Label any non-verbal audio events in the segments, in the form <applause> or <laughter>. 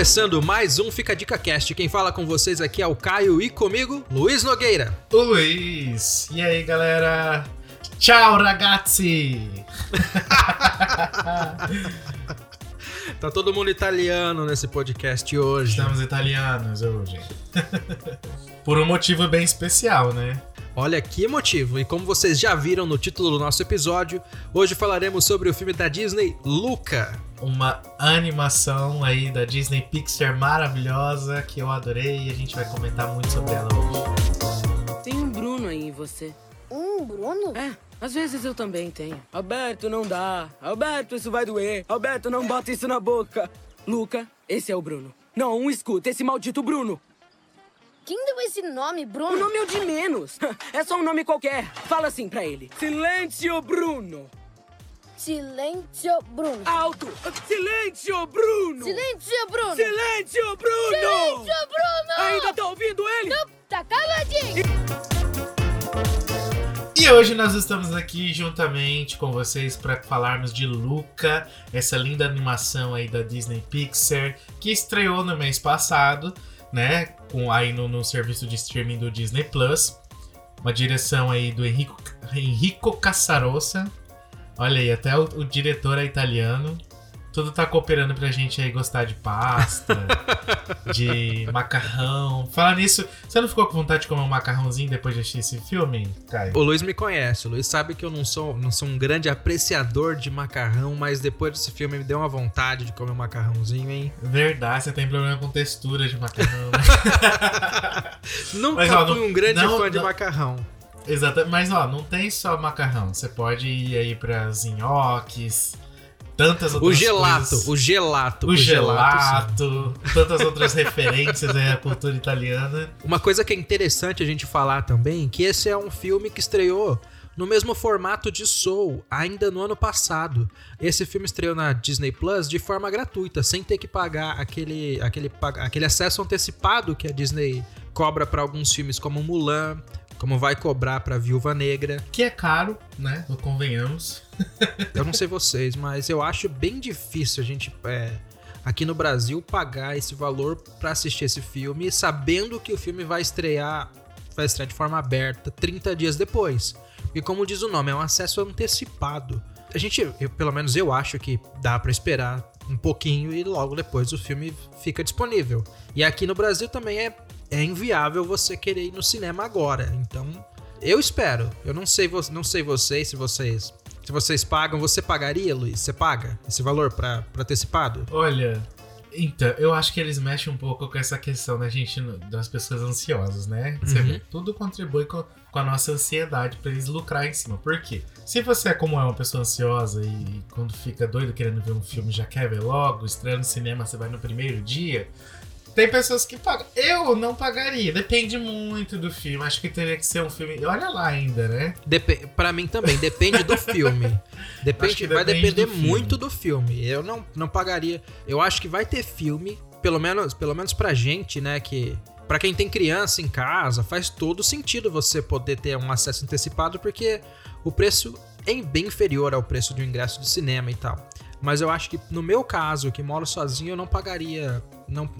Começando mais um Fica Dica Cast. Quem fala com vocês aqui é o Caio e comigo, Luiz Nogueira. Luiz. E aí, galera? Tchau, ragazzi! <laughs> tá todo mundo italiano nesse podcast hoje. Estamos italianos hoje. <laughs> Por um motivo bem especial, né? Olha que motivo! E como vocês já viram no título do nosso episódio, hoje falaremos sobre o filme da Disney, Luca. Uma animação aí da Disney Pixar maravilhosa que eu adorei e a gente vai comentar muito sobre ela hoje. Tem um Bruno aí em você. Um Bruno? É, às vezes eu também tenho. Alberto, não dá. Alberto, isso vai doer. Alberto, não bota isso na boca. Luca, esse é o Bruno. Não, escuta, esse maldito Bruno. Quem deu esse nome, Bruno? O nome é o de menos. <laughs> É só um nome qualquer. Fala assim pra ele. Silêncio, Bruno. Silêncio, Bruno. Alto. Silêncio, Bruno. Silêncio, Bruno. Silêncio, Bruno. Silêncio, Bruno. Ainda tá ouvindo ele? Não, tá caladinho. E hoje nós estamos aqui juntamente com vocês para falarmos de Luca, essa linda animação aí da Disney Pixar que estreou no mês passado, né? Com aí no, no serviço de streaming do Disney Plus. Uma direção aí do Enrico, Enrico Cassarossa. Olha aí, até o, o diretor é italiano. Tudo tá cooperando pra gente aí gostar de pasta, <laughs> de macarrão. Falar nisso, você não ficou com vontade de comer um macarrãozinho depois de assistir esse filme, Caio? O Luiz me conhece, o Luiz sabe que eu não sou, não sou um grande apreciador de macarrão, mas depois desse filme me deu uma vontade de comer um macarrãozinho, hein? Verdade, você tem problema com textura de macarrão, né? <laughs> Nunca Mas, ó, fui não- um grande não- fã de não- macarrão. Exato, mas ó, não tem só macarrão. Você pode ir aí pra nhoques, tantas outras O gelato, coisas. o gelato. O sim. gelato, tantas outras <laughs> referências à cultura italiana. Uma coisa que é interessante a gente falar também, que esse é um filme que estreou no mesmo formato de Soul, ainda no ano passado. Esse filme estreou na Disney Plus de forma gratuita, sem ter que pagar aquele, aquele, aquele acesso antecipado que a Disney cobra para alguns filmes como Mulan, como vai cobrar para Viúva Negra. Que é caro, né? Convenhamos. Eu não sei vocês, mas eu acho bem difícil a gente é, aqui no Brasil pagar esse valor pra assistir esse filme, sabendo que o filme vai estrear, vai estrear de forma aberta 30 dias depois. E como diz o nome, é um acesso antecipado. A gente, eu- pelo menos eu acho que dá pra esperar um pouquinho e logo depois o filme fica disponível. E aqui no Brasil também é, é inviável você querer ir no cinema agora. Então, eu espero. Eu não sei, não sei vocês, se vocês se vocês pagam, você pagaria, Luiz? Você paga esse valor pra antecipado? Olha, então, eu acho que eles mexem um pouco com essa questão da gente, das pessoas ansiosas, né? Você Uhum. vê, tudo contribui com, com a nossa ansiedade pra eles lucrar em cima. Por quê? Se você é como é uma pessoa ansiosa e quando fica doido querendo ver um filme já quer ver logo, estreia no cinema, você vai no primeiro dia. Tem pessoas que pagam. Eu não pagaria. Depende muito do filme. Acho que teria que ser um filme. Olha lá ainda, né? Dep pra mim também, depende do filme. <laughs> Depende, vai depende depender do muito do filme. Eu não, não pagaria. Eu acho que vai ter filme, pelo menos, pelo menos pra gente, né, que Pra quem tem criança em casa, faz todo sentido você poder ter um acesso antecipado porque o preço é bem inferior ao preço de um ingresso de cinema e tal. Mas eu acho que no meu caso, que moro sozinho, eu não pagaria, não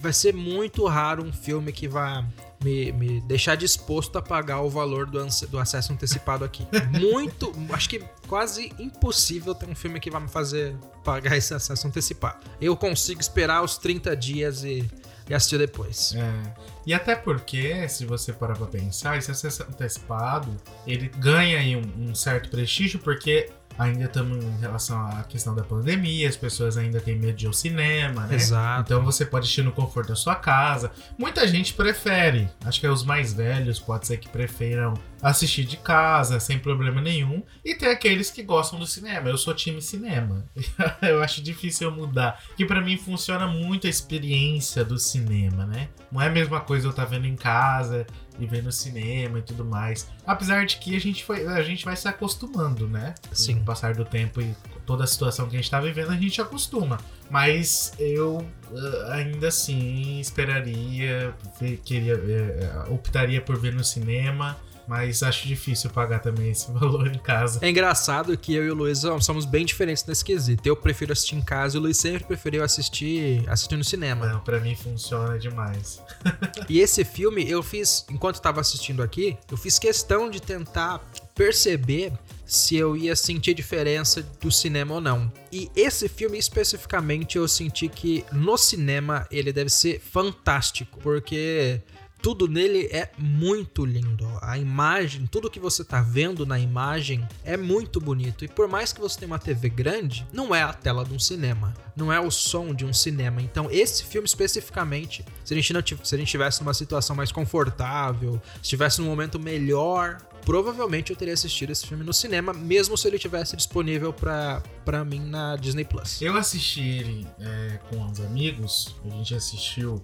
vai ser muito raro um filme que vá me, me deixar disposto a pagar o valor do, do acesso antecipado aqui. <laughs> Muito, acho que quase impossível ter um filme que vai me fazer pagar esse acesso antecipado. Eu consigo esperar os 30 dias e, e assistir depois. É. E até porque, se você parar pra pensar, esse acesso antecipado, ele ganha aí um, um certo prestígio, porque ainda estamos em relação à questão da pandemia, as pessoas ainda têm medo de ir ao cinema, né? Exato. Então você pode assistir no conforto da sua casa. Muita gente prefere, acho que é os mais velhos, pode ser que prefiram assistir de casa, sem problema nenhum. E tem aqueles que gostam do cinema. Eu sou time cinema. <laughs> eu acho difícil eu mudar. Que pra mim funciona muito a experiência do cinema, né? Não é a mesma coisa eu estar vendo em casa e vendo no cinema e tudo mais. Apesar de que a gente, foi, a gente vai se acostumando, né? Sim. Com o passar do tempo e toda a situação que a gente tá vivendo, a gente acostuma. Mas eu eh, ainda assim esperaria, ver- queria, eh, optaria por ver no cinema Mas acho difícil pagar também esse <laughs> valor em casa. É engraçado que eu e o Luiz somos bem diferentes nesse quesito. Eu prefiro assistir em casa e o Luiz sempre preferiu assistir, assistir no cinema. Não, pra mim funciona demais. <laughs> E esse filme eu fiz, enquanto eu tava assistindo aqui, eu fiz questão de tentar perceber se eu ia sentir diferença do cinema ou não. E esse filme especificamente eu senti que no cinema ele deve ser fantástico, porque tudo nele é muito lindo. A imagem, tudo que você tá vendo na imagem é muito bonito. E por mais que você tenha uma TV grande, não é a tela de um cinema, não é o som de um cinema. Então, esse filme especificamente, se a gente não se a gente tivesse numa situação mais confortável, estivesse num momento melhor, provavelmente eu teria assistido esse filme no cinema, mesmo se ele tivesse disponível pra mim na Disney Plus. Eu assisti ele é, com os amigos, a gente assistiu.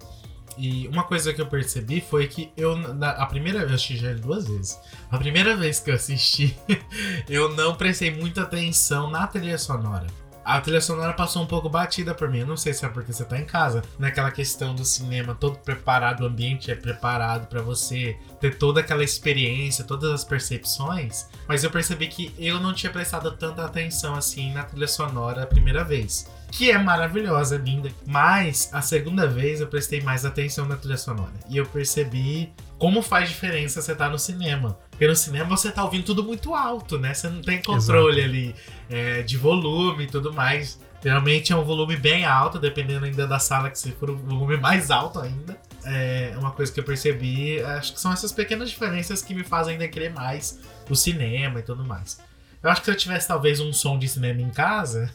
E uma coisa que eu percebi foi que eu, na, a primeira vez, eu assisti ele duas vezes. A primeira vez que eu assisti, <laughs> eu não prestei muita atenção na trilha sonora. A trilha sonora passou um pouco batida por mim. Eu não sei se é porque você tá em casa. Naquela questão do cinema todo preparado, o ambiente é preparado para você ter toda aquela experiência, todas as percepções. Mas eu percebi que eu não tinha prestado tanta atenção assim na trilha sonora a primeira vez. Que é maravilhosa, linda. Mas a segunda vez eu prestei mais atenção na trilha sonora. E eu percebi como faz diferença você estar tá no cinema. Porque no cinema você tá ouvindo tudo muito alto, né? Você não tem controle Exato. ali é, de volume e tudo mais. Geralmente é um volume bem alto, dependendo ainda da sala, que se for um volume mais alto ainda. É uma coisa que eu percebi, acho que são essas pequenas diferenças que me fazem ainda querer mais o cinema e tudo mais. Eu acho que se eu tivesse talvez um som de cinema em casa,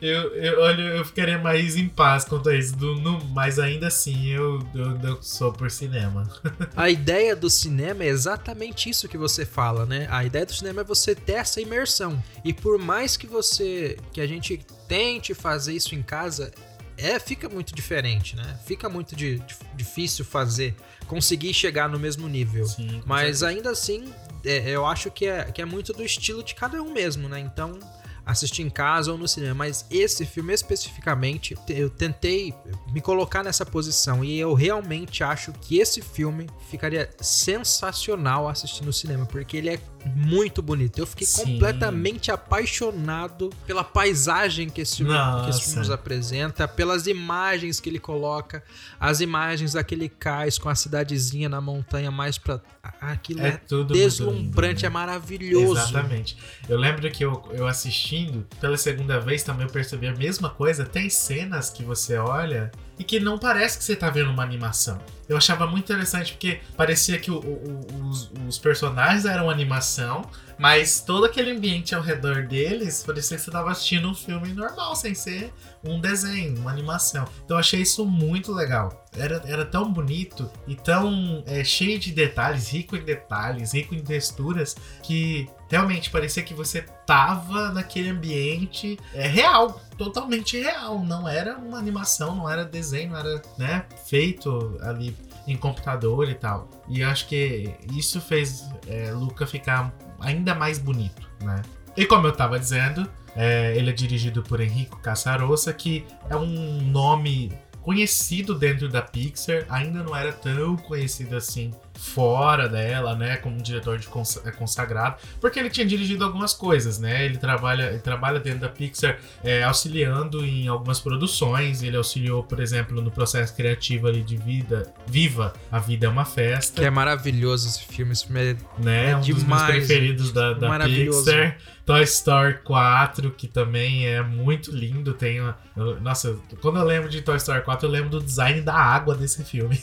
eu, eu, olha, eu ficaria mais em paz quanto a isso. Do, no, mas ainda assim, eu, eu, eu, sou por cinema. A ideia do cinema é exatamente isso que você fala, né? A ideia do cinema é você ter essa imersão. E por mais que você. que a gente tente fazer isso em casa, é, fica muito diferente, né? Fica muito de, de, difícil fazer, conseguir chegar no mesmo nível. Sim, Mas certeza. ainda assim, é, eu acho que é, que é muito do estilo de cada um mesmo, né? Então assistir em casa ou no cinema, mas esse filme especificamente, eu tentei me colocar nessa posição e eu realmente acho que esse filme ficaria sensacional assistir no cinema, porque ele é muito bonito. Eu fiquei Sim. completamente apaixonado pela paisagem que esse, filme, que esse filme nos apresenta, pelas imagens que ele coloca, as imagens daquele cais com a cidadezinha na montanha mais pra. Aquilo é, é deslumbrante, lindo, né? é maravilhoso. Exatamente. Eu lembro que eu, eu assistindo pela segunda vez também eu percebi a mesma coisa. Tem cenas que você olha e que não parece que você tá vendo uma animação. Eu achava muito interessante porque parecia que o, o, os, os, personagens eram animação, mas todo aquele ambiente ao redor deles parecia que você tava assistindo um filme normal, sem ser um desenho, uma animação. Então eu achei isso muito legal. Era, era tão bonito e tão é, cheio de detalhes, rico em detalhes, rico em texturas, que realmente parecia que você tava naquele ambiente é, real, totalmente real. Não era uma animação, não era desenho, não era né, feito ali em computador e tal. E acho que isso fez é, Luca ficar ainda mais bonito, né? E como eu tava dizendo, é, ele é dirigido por Enrico Caçarossa, que é um nome conhecido dentro da Pixar, ainda não era tão conhecido assim fora dela, né, como diretor de é, consagrado, porque ele tinha dirigido algumas coisas, né? Ele trabalha, ele trabalha dentro da Pixar é, auxiliando em algumas produções. Ele auxiliou, por exemplo, no processo criativo ali de Vida, Viva, a Vida é uma Festa. Que é maravilhoso esse filme, esse filme é, né? É um demais, dos meus preferidos da, da Pixar. Toy Story 4, que também é muito lindo. Tem uma, nossa, quando eu lembro de Toy Story 4, eu lembro do design da água desse filme.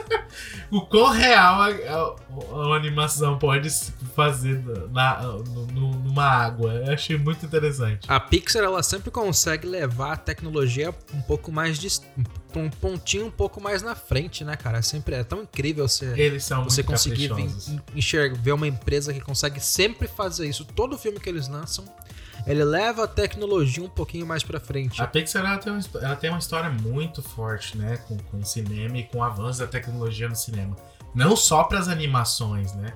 <laughs> o quão real a, a, a, animação pode fazer na, no, numa água. Eu achei muito interessante. A Pixar ela sempre consegue levar a tecnologia um pouco mais de um pontinho um pouco mais na frente, né, cara? Sempre é tão incrível você, eles são você conseguir enxergar, ver uma empresa que consegue sempre fazer isso. Todo filme que eles lançam, ele leva a tecnologia um pouquinho mais para frente. A Pixar ela tem, uma, ela tem uma história muito forte, né, com, com o cinema e com o avanço da tecnologia no cinema. Não só para as animações, né?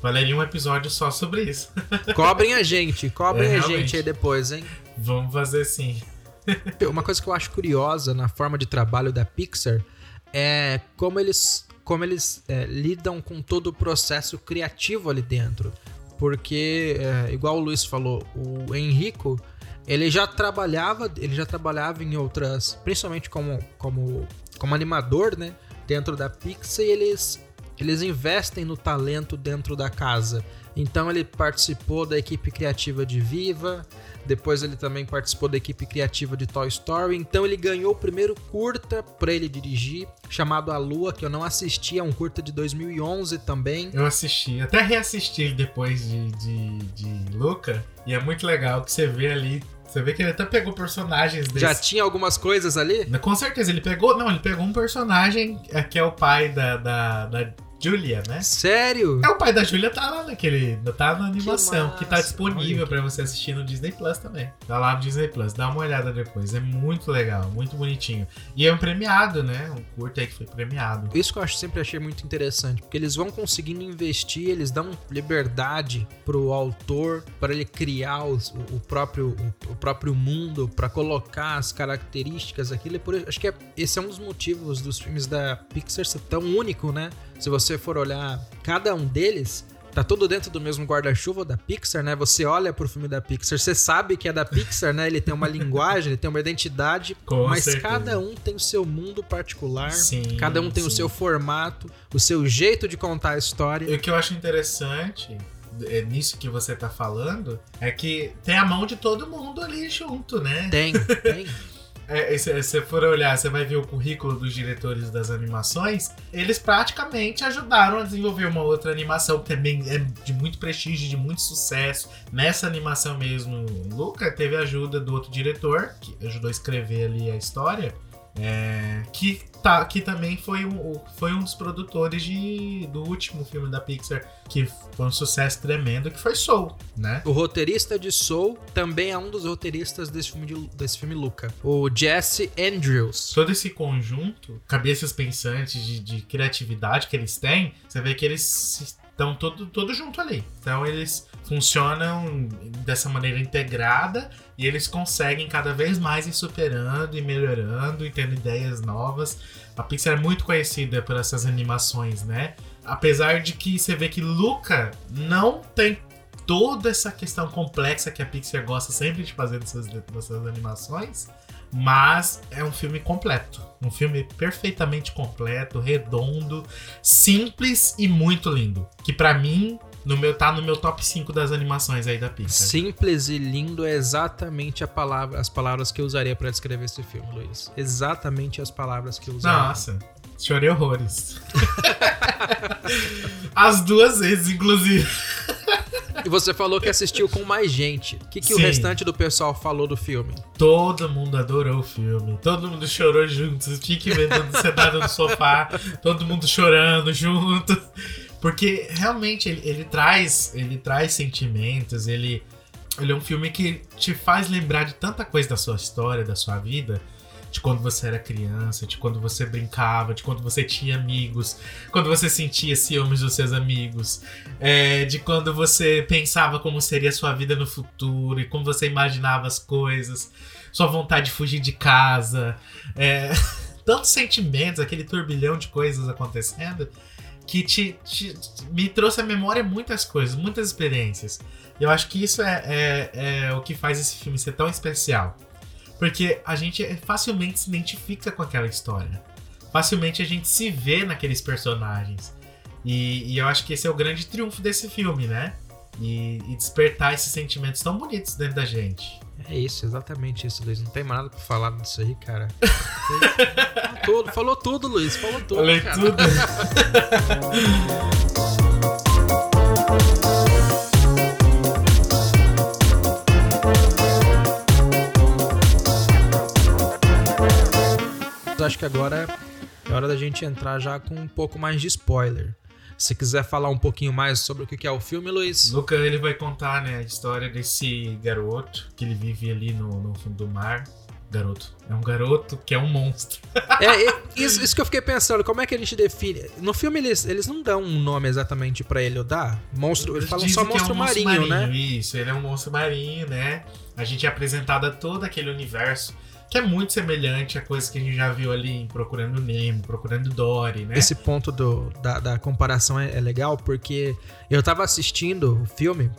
Valeria um episódio só sobre isso. <laughs> Cobrem a gente, cobrem é, a gente aí depois, hein? Vamos fazer sim. <laughs> Uma coisa que eu acho curiosa na forma de trabalho da Pixar é como eles como eles é, lidam com todo o processo criativo ali dentro. Porque, é, igual o Luiz falou, o Henrico, ele já trabalhava, ele já trabalhava em outras, principalmente como, como, como animador, né? Dentro da Pixar, e eles, eles investem no talento dentro da casa. Então ele participou da equipe criativa de Viva, depois ele também participou da equipe criativa de Toy Story. Então ele ganhou o primeiro curta para ele dirigir, chamado A Lua, que eu não assisti, é um curta de 2011 também. Eu assisti, até reassisti depois de, de, de Luca, e é muito legal que você vê ali. Você vê que ele até pegou personagens desse. Já tinha algumas coisas ali? Com certeza, ele pegou. Não, ele pegou um personagem é, que é o pai da, da, da Julia, né? Sério? É, o pai da Julia tá lá naquele. Tá na animação, que, Que tá disponível pra você assistir no Disney Plus também. Tá lá no Disney Plus, dá uma olhada depois. É muito legal, muito bonitinho. E é um premiado, né? Um curto aí que foi premiado. Isso que eu acho, sempre achei muito interessante, porque eles vão conseguindo investir, eles dão liberdade pro autor para ele criar os- o, próprio, o, o próprio mundo, para colocar as características aquilo. E por acho que é- esse é um dos motivos dos filmes da Pixar ser tão único, né? Se você for olhar cada um deles, tá tudo dentro do mesmo guarda-chuva da Pixar, né? Você olha pro filme da Pixar, você sabe que é da Pixar, né? Ele tem uma <laughs> linguagem, ele tem uma identidade, Com mas certeza. cada um tem o seu mundo particular. Sim, Cada um tem o sim. seu formato, o seu jeito de contar a história. E o que eu acho interessante é, nisso que você tá falando é que tem a mão de todo mundo ali junto, né? Tem, tem. <laughs> É, e se você for olhar, você vai ver o currículo dos diretores das animações. Eles praticamente ajudaram a desenvolver uma outra animação que também é de muito prestígio, de muito sucesso. Nessa animação mesmo, Luca teve ajuda do outro diretor, que ajudou a escrever ali a história. É, que, tá, que também foi um, foi um dos produtores de, do último filme da Pixar, que foi um sucesso tremendo, que foi Soul, né? O roteirista de Soul também é um dos roteiristas desse filme, de- desse filme Luca. O Jesse Andrews. todo esse conjunto, cabeças pensantes de, de criatividade que eles têm, você vê que eles estão todo, todo junto ali. Então eles funcionam dessa maneira integrada e eles conseguem cada vez mais ir superando e melhorando e tendo ideias novas. A Pixar é muito conhecida por essas animações, né? Apesar de que você vê que Luca não tem toda essa questão complexa que a Pixar gosta sempre de fazer nessas, nessas animações, mas é um filme completo. Um filme perfeitamente completo, redondo, simples e muito lindo. Que pra mim, no meu, tá no meu top 5 das animações aí da Pixar. Simples e lindo é exatamente a palavra, as palavras que eu usaria pra descrever esse filme, Luiz. Exatamente as palavras que eu usaria. Nossa, chorei horrores. <laughs> As duas vezes, inclusive. E você falou que assistiu com mais gente. O que, que o Sim. restante do pessoal falou do filme? Todo mundo adorou o filme. Todo mundo chorou junto. Você tinha que ver todo sentado no sofá. Todo mundo chorando junto. Porque realmente ele, ele traz. Ele traz sentimentos. Ele, ele é um filme que te faz lembrar de tanta coisa da sua história, da sua vida. De quando você era criança, de quando você brincava, de quando você tinha amigos, quando você sentia ciúmes dos seus amigos, é, de quando você pensava como seria a sua vida no futuro e como você imaginava as coisas, sua vontade de fugir de casa, é, <laughs> tantos sentimentos, aquele turbilhão de coisas acontecendo que te, te- me trouxe à memória muitas coisas, muitas experiências. Eu acho que isso é, é- é o que faz esse filme ser tão especial. Porque a gente facilmente se identifica com aquela história. Facilmente a gente se vê naqueles personagens. E, e eu acho que esse é o grande triunfo desse filme, né? E, e despertar esses sentimentos tão bonitos dentro da gente. É isso, exatamente isso, Luiz. Não tem mais nada pra falar disso aí, cara. <laughs> Falou tudo, falou tudo, Luiz. Falou tudo. Falei cara. tudo. <laughs> acho que agora é hora da gente entrar já com um pouco mais de spoiler. Se quiser falar um pouquinho mais sobre o que é o filme, Luiz. Luca ele vai contar né, a história desse garoto que ele vive ali no, no fundo do mar. Garoto. É um garoto que é um monstro. <laughs> É, é, isso, isso que eu fiquei pensando, como é que a gente define? No filme eles, eles não dão um nome exatamente pra ele, ou dá? Monstro, eles falam Dizem só que é monstro, um marinho, né? Isso, ele é um monstro marinho, né? A gente é apresentado a todo aquele universo que é muito semelhante a coisa que a gente já viu ali em Procurando Nemo, Procurando Dory, né? Esse ponto do, da, da comparação é, é legal porque eu tava assistindo o filme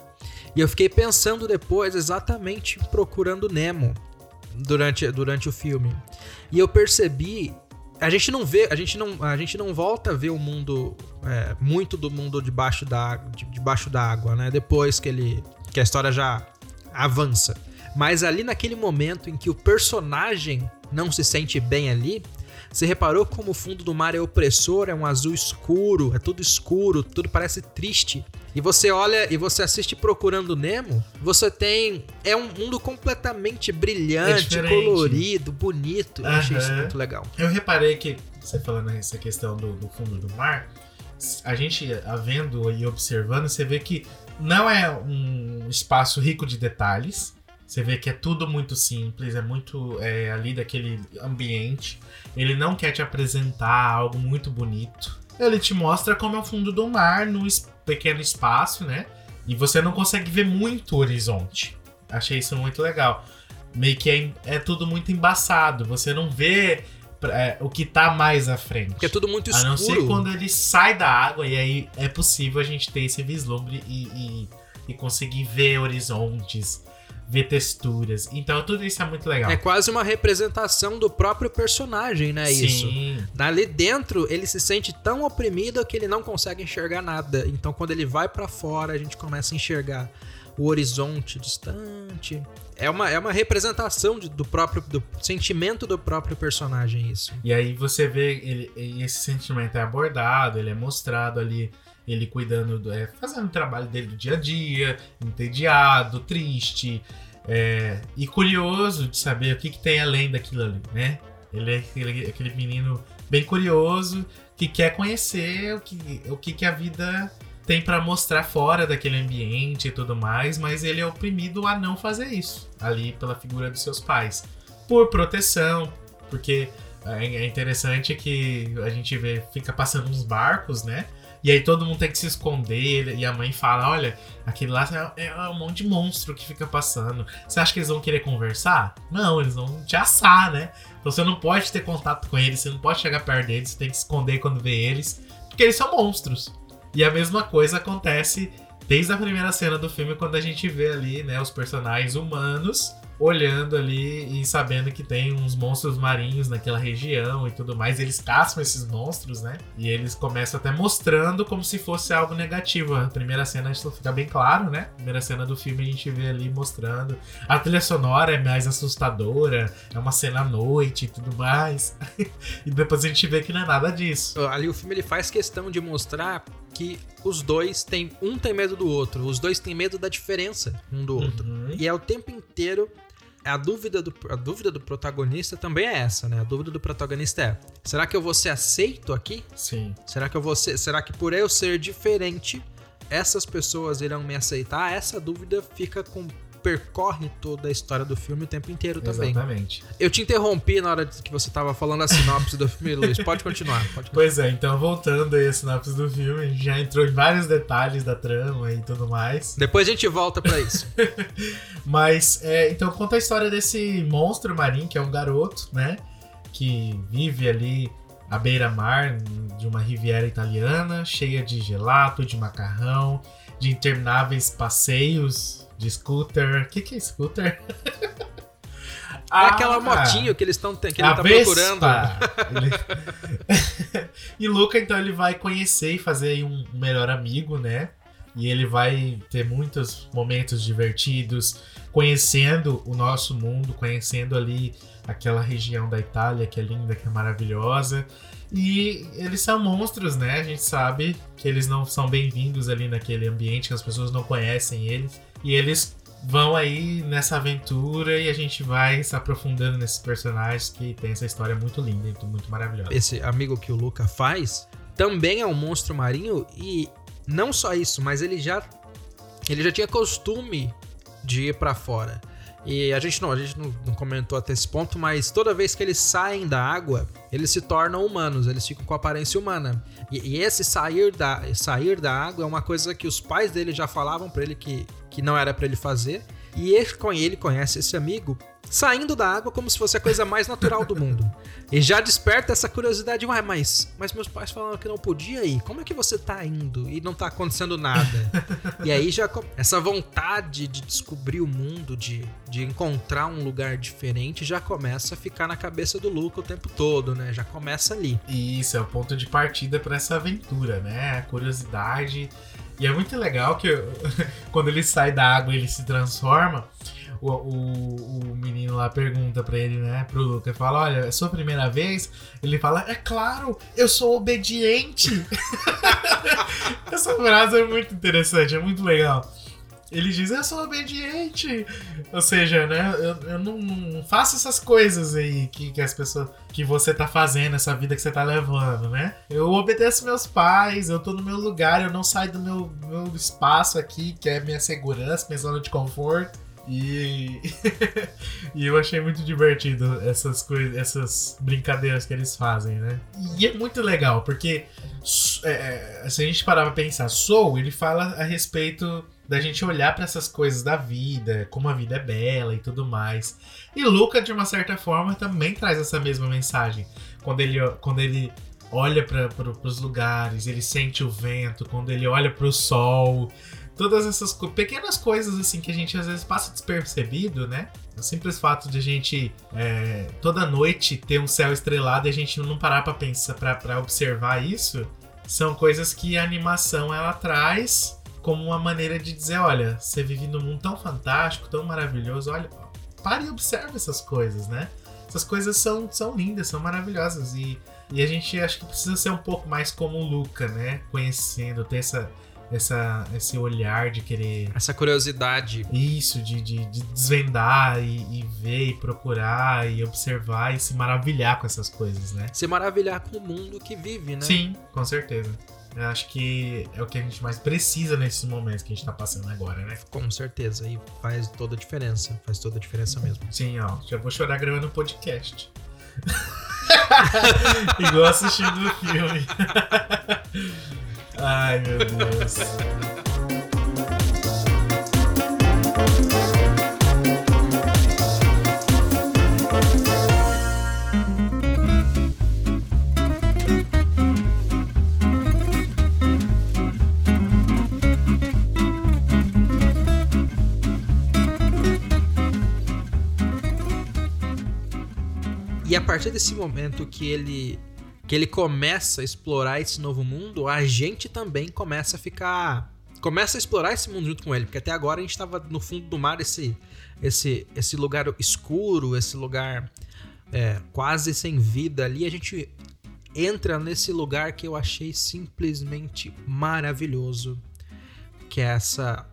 e eu fiquei pensando depois exatamente Procurando Nemo durante, durante o filme. E eu percebi. A gente não vê, a gente não, a gente não volta a ver o mundo é, muito do mundo debaixo da, de- debaixo da água, né? Depois que ele que a história já avança. Mas ali naquele momento em que o personagem não se sente bem ali, você reparou como o fundo do mar é opressor, é um azul escuro, é tudo escuro, tudo parece triste. E você olha e você assiste Procurando Nemo, você tem. É um mundo completamente É brilhante, diferente. colorido, bonito. Eu achei isso muito legal. Eu reparei que, você falando essa questão do, do fundo do mar, a gente a vendo e observando, você vê que não é um espaço rico de detalhes. Você vê que é tudo muito simples, é muito é, ali daquele ambiente. Ele não quer te apresentar algo muito bonito. Ele te mostra como é o fundo do mar no es- pequeno espaço, né? E você não consegue ver muito horizonte. Achei isso muito legal. Meio que é, é tudo muito embaçado. Você não vê é, o que tá mais à frente. Porque é tudo muito A escuro. não ser quando ele sai da água e aí é possível a gente ter esse vislumbre e, e, e conseguir ver horizontes, ver texturas. Então tudo isso é muito legal. É quase uma representação do próprio personagem, né? Isso. Sim. Ali dentro, ele se sente tão oprimido que ele não consegue enxergar nada. Então, quando ele vai pra fora, a gente começa a enxergar o horizonte distante. É uma, é uma representação de- do próprio do sentimento do próprio personagem isso. E aí você vê ele, esse sentimento é abordado, ele é mostrado ali, ele cuidando, do, é, fazendo o trabalho dele do dia a dia, entediado, triste, é, e curioso de saber o que, que tem além daquilo ali, né? Ele é aquele, aquele menino bem curioso que quer conhecer o que, o que, que a vida tem pra mostrar fora daquele ambiente e tudo mais, mas ele é oprimido a não fazer isso ali pela figura dos seus pais, por proteção, porque é é interessante que a gente vê, fica passando uns barcos, né? E aí todo mundo tem que se esconder e a mãe fala, olha, aquele lá é é um monte de monstro que fica passando. Você acha que eles vão querer conversar? Não, eles vão te assar, né? Então você não pode ter contato com eles, você não pode chegar perto deles, você tem que se esconder quando vê eles, porque eles são monstros. E a mesma coisa acontece desde a primeira cena do filme, quando a gente vê ali, né, os personagens humanos olhando ali e sabendo que tem uns monstros marinhos naquela região e tudo mais. Eles caçam esses monstros, né? E eles começam até mostrando como se fosse algo negativo. A primeira cena isso fica bem claro, né? A primeira cena do filme a gente vê ali mostrando. A trilha sonora é mais assustadora, é uma cena à noite e tudo mais. <laughs> e depois a gente vê que não é nada disso. Ali o filme ele faz questão de mostrar que os dois têm um tem medo do outro, os dois têm medo da diferença um do outro. Uhum. E é o tempo inteiro a dúvida, do, a dúvida do protagonista também é essa, né? A dúvida do protagonista é: será que eu vou ser aceito aqui? Sim. Será que eu vou ser, será que por eu ser diferente, essas pessoas irão me aceitar? Essa dúvida fica com percorre toda a história do filme o tempo inteiro também. Exatamente. Eu te interrompi na hora que você tava falando a sinopse do filme, Luiz. Pode continuar, pode continuar. Pois é, então voltando aí a sinopse do filme, a gente já entrou em vários detalhes da trama e tudo mais. Depois a gente volta pra isso. <laughs> Mas, é, então conta a história desse monstro marinho, que é um garoto, né? Que vive ali à beira-mar de uma riviera italiana, cheia de gelato, de macarrão, de intermináveis passeios de scooter. O que, que é scooter? <laughs> É aquela motinho que eles estão que ele Ah, tá procurando. Ele- <laughs> e Luca, então, ele vai conhecer e fazer aí um melhor amigo, né? E ele vai ter muitos momentos divertidos, conhecendo o nosso mundo, conhecendo ali aquela região da Itália que é linda, que é maravilhosa. E eles são monstros, né? A gente sabe que eles não são bem-vindos ali naquele ambiente, que as pessoas não conhecem eles. E eles vão aí nessa aventura e a gente vai se aprofundando nesses personagens que tem essa história muito linda e muito maravilhosa. Esse amigo que o Luca faz também é um monstro marinho e não só isso, mas ele já ele já tinha costume de ir pra fora. E a gente não, a gente não, não comentou até esse ponto, mas toda vez que eles saem da água, eles se tornam humanos, eles ficam com aparência humana. E, e esse sair da, sair da água é uma coisa que os pais dele já falavam pra ele que, que não era pra ele fazer. E ele, con- ele conhece esse amigo saindo da água como se fosse a coisa mais natural do mundo. E já desperta essa curiosidade, ué, mas, mas meus pais falaram que não podia ir. Como é que você tá indo e não tá acontecendo nada? <laughs> e aí já essa vontade de descobrir o mundo, de, de encontrar um lugar diferente, já começa a ficar na cabeça do Luca o tempo todo, né? Já começa ali. E isso é o ponto de partida para essa aventura, né? A curiosidade. E é muito legal que <laughs> quando ele sai da água ele se transforma, o, o, o menino lá pergunta pra ele, né, pro Luca, fala, olha, é sua primeira vez? Ele fala, é claro, eu sou obediente. <laughs> Essa frase é muito interessante, é muito legal. Ele diz, eu sou obediente. Ou seja, né, eu, eu não, não faço essas coisas aí que, que as pessoas. que você tá fazendo, essa vida que você tá levando, né? Eu obedeço meus pais, eu tô no meu lugar, eu não saio do meu, meu espaço aqui, que é minha segurança, minha zona de conforto. E, <laughs> e eu achei muito divertido essas coisas, essas brincadeiras que eles fazem, né? E é muito legal, porque é, se a gente parar pra pensar, Soul, ele fala a respeito da gente olhar para essas coisas da vida, como a vida é bela e tudo mais. E Luca, de uma certa forma, também traz essa mesma mensagem. Quando ele, quando ele olha para os lugares, ele sente o vento, quando ele olha para o sol, todas essas pequenas coisas assim que a gente às vezes passa despercebido, né? O simples fato de a gente é, toda noite ter um céu estrelado e a gente não parar para pensar, para observar isso, são coisas que a animação ela traz como uma maneira de dizer, olha, você vive num mundo tão fantástico, tão maravilhoso, olha, pare e observe essas coisas, né? Essas coisas são, são lindas, são maravilhosas e, e a gente acho que precisa ser um pouco mais como o Luca, né? Conhecendo, ter essa, essa, esse olhar de querer. Essa curiosidade. Isso, de, de, de desvendar e, e, ver e procurar e observar e se maravilhar com essas coisas, né? Se maravilhar com o mundo que vive, né? Sim, com certeza. Eu acho que é o que a gente mais precisa nesses momentos que a gente tá passando agora, né? Com certeza. E faz toda a diferença. Faz toda a diferença mesmo. Sim, ó. Já vou chorar gravando um podcast. <laughs> Igual assistindo o filme. <laughs> Ai, meu Deus. Partir desse momento que ele que ele começa a explorar esse novo mundo, a gente também começa a ficar começa a explorar esse mundo junto com ele, porque até agora a gente estava no fundo do mar, esse esse esse lugar escuro, esse lugar é, quase sem vida ali, a gente entra nesse lugar que eu achei simplesmente maravilhoso, que é essa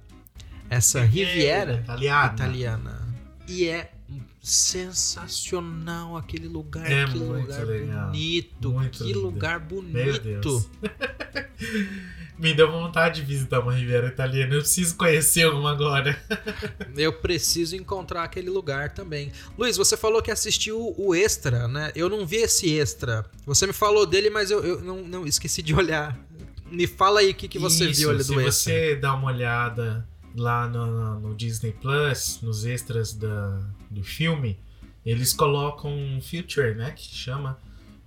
essa Riviera italiana. italiana. E é sensacional aquele lugar, É que lugar legal. bonito, Muito que lindo. lugar bonito. <laughs> Me deu vontade de visitar uma Riviera italiana. Eu preciso conhecer uma agora. <laughs> Eu preciso encontrar aquele lugar também. Luiz, você falou que assistiu o extra, né? Eu não vi esse extra. Você me falou dele, mas eu, eu não, não esqueci de olhar. Me fala aí o que, que você Isso, viu ali se do extra. você dá uma olhada lá no, no- Disney Plus, nos extras da, do filme, eles colocam um feature, né, que chama,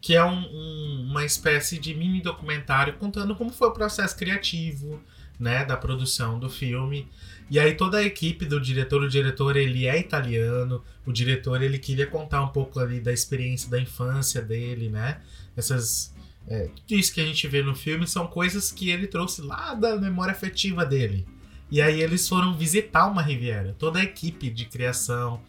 que é um- um- uma espécie de mini documentário contando como foi o processo criativo, né, da produção do filme. E aí toda a equipe do diretor, o diretor ele é italiano, o diretor ele queria contar um pouco ali da experiência da infância dele, né? Essas é, tudo isso que a gente vê no filme são coisas que ele trouxe lá da memória afetiva dele. E aí eles foram visitar uma Riviera. Toda a equipe de criação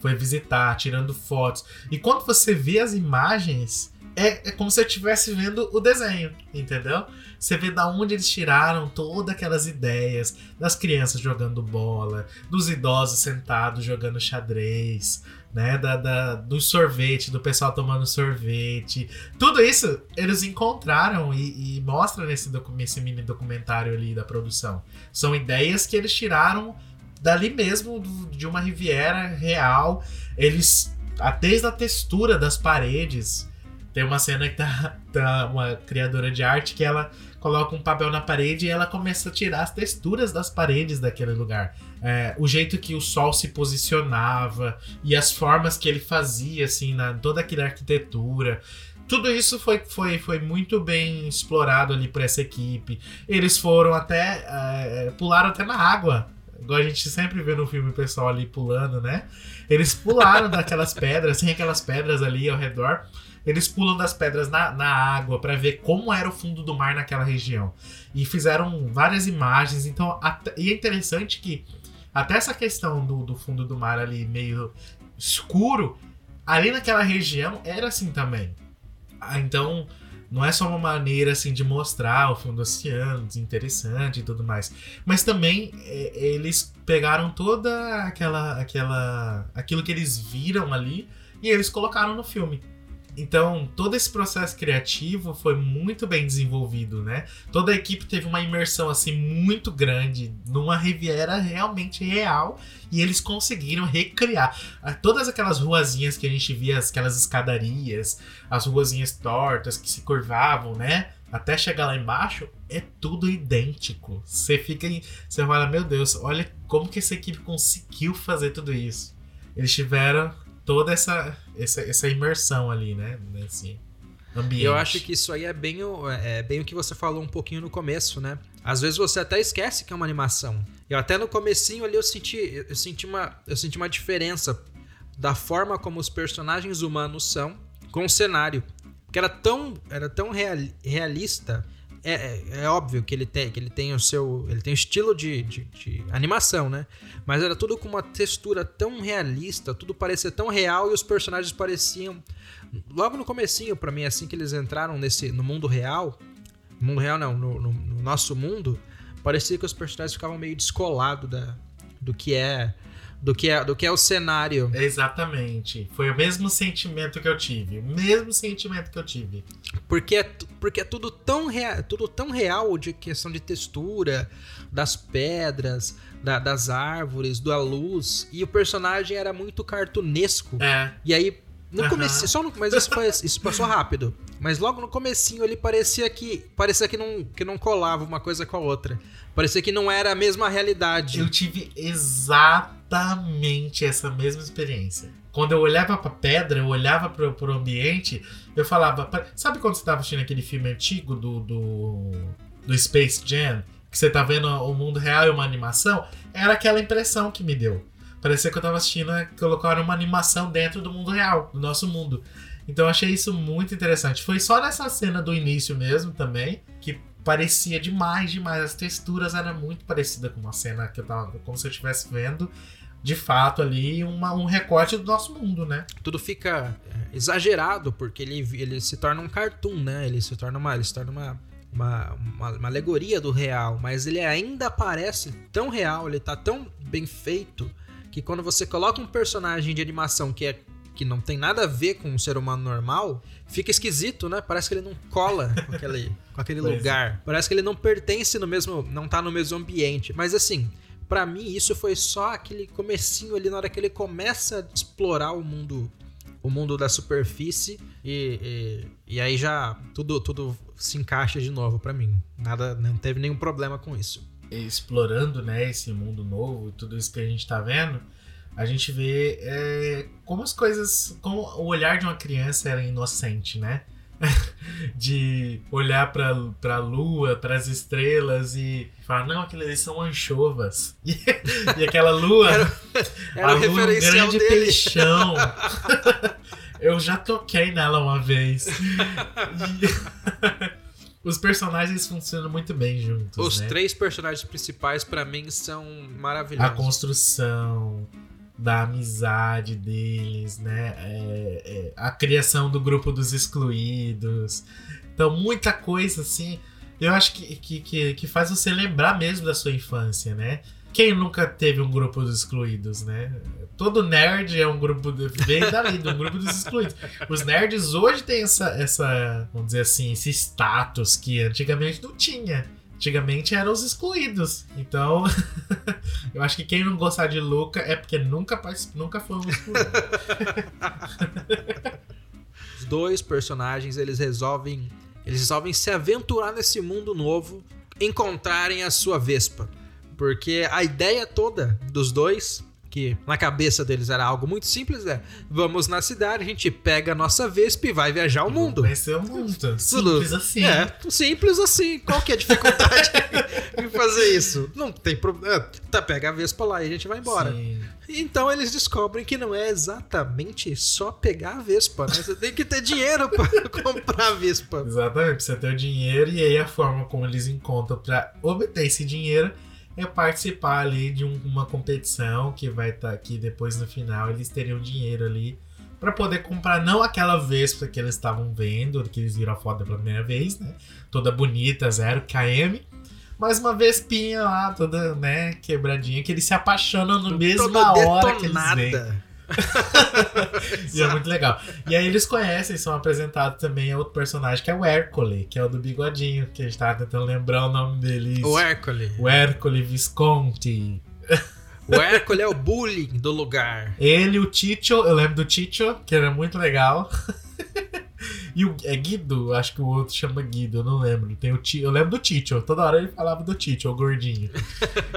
foi visitar, tirando fotos. E quando você vê as imagens, é, é como se eu estivesse vendo o desenho, entendeu? Você vê da onde eles tiraram todas aquelas ideias das crianças jogando bola, dos idosos sentados jogando xadrez, né? Da, da- do sorvete, do pessoal tomando sorvete. Tudo isso eles encontraram e, e nesse, nesse mini documentário ali da produção. São ideias que eles tiraram dali mesmo, do- de uma Riviera real. Eles, desde a textura das paredes, Tem uma cena que tá, tá uma criadora de arte que ela coloca um papel na parede e ela começa a tirar as texturas das paredes daquele lugar. É, o jeito que o sol se posicionava e as formas que ele fazia, assim, na toda aquela arquitetura. Tudo isso foi, foi, foi muito bem explorado ali por essa equipe. Eles foram até. É, pularam até na água. Igual a gente sempre vê no filme o pessoal ali pulando, né? Eles pularam <laughs> daquelas pedras, tem aquelas pedras ali ao redor. Eles pulam das pedras na, na água para ver como era o fundo do mar naquela região. E fizeram várias imagens. Então, até, e é interessante que até essa questão do, do fundo do mar ali meio escuro, ali naquela região era assim também. Ah, então, não é só uma maneira assim de mostrar o fundo do oceano, interessante e tudo mais, mas também é, eles pegaram toda aquela aquela aquilo que eles viram ali e eles colocaram no filme. Então, todo esse processo criativo foi muito bem desenvolvido, né? Toda a equipe teve uma imersão assim muito grande numa Riviera realmente real e eles conseguiram recriar ah, todas aquelas ruazinhas que a gente via, aquelas escadarias, as ruazinhas tortas que se curvavam, né? Até chegar lá embaixo, é tudo idêntico. Você fica, você fala, meu Deus, olha como que essa equipe conseguiu fazer tudo isso. Eles tiveram toda essa, essa, essa imersão ali, né? Nesse ambiente. Eu acho que isso aí é bem, o, é bem o que você falou um pouquinho no começo, né? Às vezes você até esquece que é uma animação. Eu até no comecinho ali eu senti, eu senti, uma, eu senti uma diferença da forma como os personagens humanos são com o cenário. Que era tão, era tão real, realista é, é, é, óbvio que ele tem, que ele tem o seu. Ele tem estilo de, de, de, animação, né? Mas era tudo com uma textura tão realista, tudo parecia tão real e os personagens pareciam. Logo no comecinho, para mim, assim que eles entraram nesse no mundo real. Mundo real não, no, no, no nosso mundo, parecia que os personagens ficavam meio descolados da, do que é do que é, do que é o cenário. Exatamente. Foi o mesmo sentimento que eu tive. O mesmo sentimento que eu tive. Porque é, porque é tudo tão, rea, tudo tão real de questão de textura, das pedras, da, das árvores, da luz. E o personagem era muito cartunesco. É. E aí, no uhum. só no, mas isso, foi, isso passou rápido. Mas logo no comecinho ele parecia que parecia que não, que não colava uma coisa com a outra. Parecia que não era a mesma realidade. Eu tive exatamente essa mesma experiência. Quando eu olhava pra pedra, eu olhava pro, pro ambiente, eu falava. Sabe quando você tava assistindo aquele filme antigo do, do, do Space Jam? Que você tá vendo o mundo real e uma animação? Era aquela impressão que me deu. Parecia que eu tava assistindo, colocaram uma animação dentro do mundo real, do nosso mundo. Então eu achei isso muito interessante. Foi só nessa cena do início mesmo também que parecia demais, demais. As texturas eram muito parecidas com uma cena que eu tava como se eu estivesse vendo de fato ali uma, um recorte do nosso mundo, né? Tudo fica é, exagerado porque ele, ele se torna um cartoon, né? Ele se torna uma, ele se torna uma, uma, uma, uma alegoria do real, mas ele ainda parece tão real, ele tá tão bem feito que quando você coloca um personagem de animação que é que não tem nada a ver com um ser humano normal, fica esquisito, né? Parece que ele não cola com aquele, <laughs> com aquele é. lugar. É. Parece que ele não pertence no mesmo. não tá no mesmo ambiente. Mas assim, para mim isso foi só aquele comecinho ali na hora que ele começa a explorar o mundo o mundo da superfície e, e, e aí já tudo tudo se encaixa de novo para mim nada não teve nenhum problema com isso explorando né esse mundo novo tudo isso que a gente tá vendo a gente vê é, como as coisas. como o olhar de uma criança era inocente, né? <laughs> de olhar para pra lua, para as estrelas e falar, não, aquelas ali são anchovas. <laughs> E, e aquela lua. Era, <laughs> era a lua um grande dele. peixão. Eu já toquei nela uma vez. E... Os personagens funcionam muito bem juntos. Os né? três personagens principais, para mim, são maravilhosos. A construção, da amizade deles, né? É, é, a criação do grupo dos excluídos. Então, muita coisa assim. Eu acho que, que, que, que faz você lembrar mesmo da sua infância, né? Quem nunca teve um grupo dos excluídos, né? Todo nerd é um grupo. De, veio dali, um grupo dos excluídos. Os nerds hoje têm essa, essa, vamos dizer assim, esse status que antigamente não tinha. Antigamente eram os excluídos. Então, <laughs> eu acho que quem não gostar de Luca é porque nunca, nunca foi um excluído. dois personagens, eles resolvem, eles resolvem se aventurar nesse mundo novo, encontrarem a sua Vespa. Porque a ideia toda dos dois, que na cabeça deles era algo muito simples, é: vamos na cidade, a gente pega a nossa Vespa e vai viajar o mundo. Conhecer o mundo. Simples assim. É, simples assim. Qual que é a dificuldade <laughs> em fazer isso? Não tem problema. Tá, pega a Vespa lá e a gente vai embora. Sim. Então eles descobrem que não é exatamente só pegar a Vespa, né? Você tem que ter dinheiro pra <laughs> comprar a Vespa. Exatamente, precisa ter o dinheiro e aí a forma como eles encontram pra obter esse dinheiro é participar ali de um- uma competição que vai estar aqui depois no final eles teriam dinheiro ali pra poder comprar não aquela Vespa que eles estavam vendo, que eles viram a foto pela primeira vez, né? Toda bonita, 0 km, mas uma Vespinha lá, toda, né, quebradinha, que eles se apaixonam na mesma hora que eles veem. <laughs> E é muito legal. E aí eles conhecem, são apresentados também a outro personagem, que é o Hércules, que é o do bigodinho, que a gente tava tentando lembrar o nome dele. O Hércules. O Hércules Visconti. O Hércules é o bullying do lugar. Ele, o Ticho, eu lembro do Ticho, que era muito legal. <laughs> E o é Guido, acho que o outro chama Guido, eu não lembro. Tem o eu lembro do Ticho, toda hora ele falava do Ticho, o gordinho.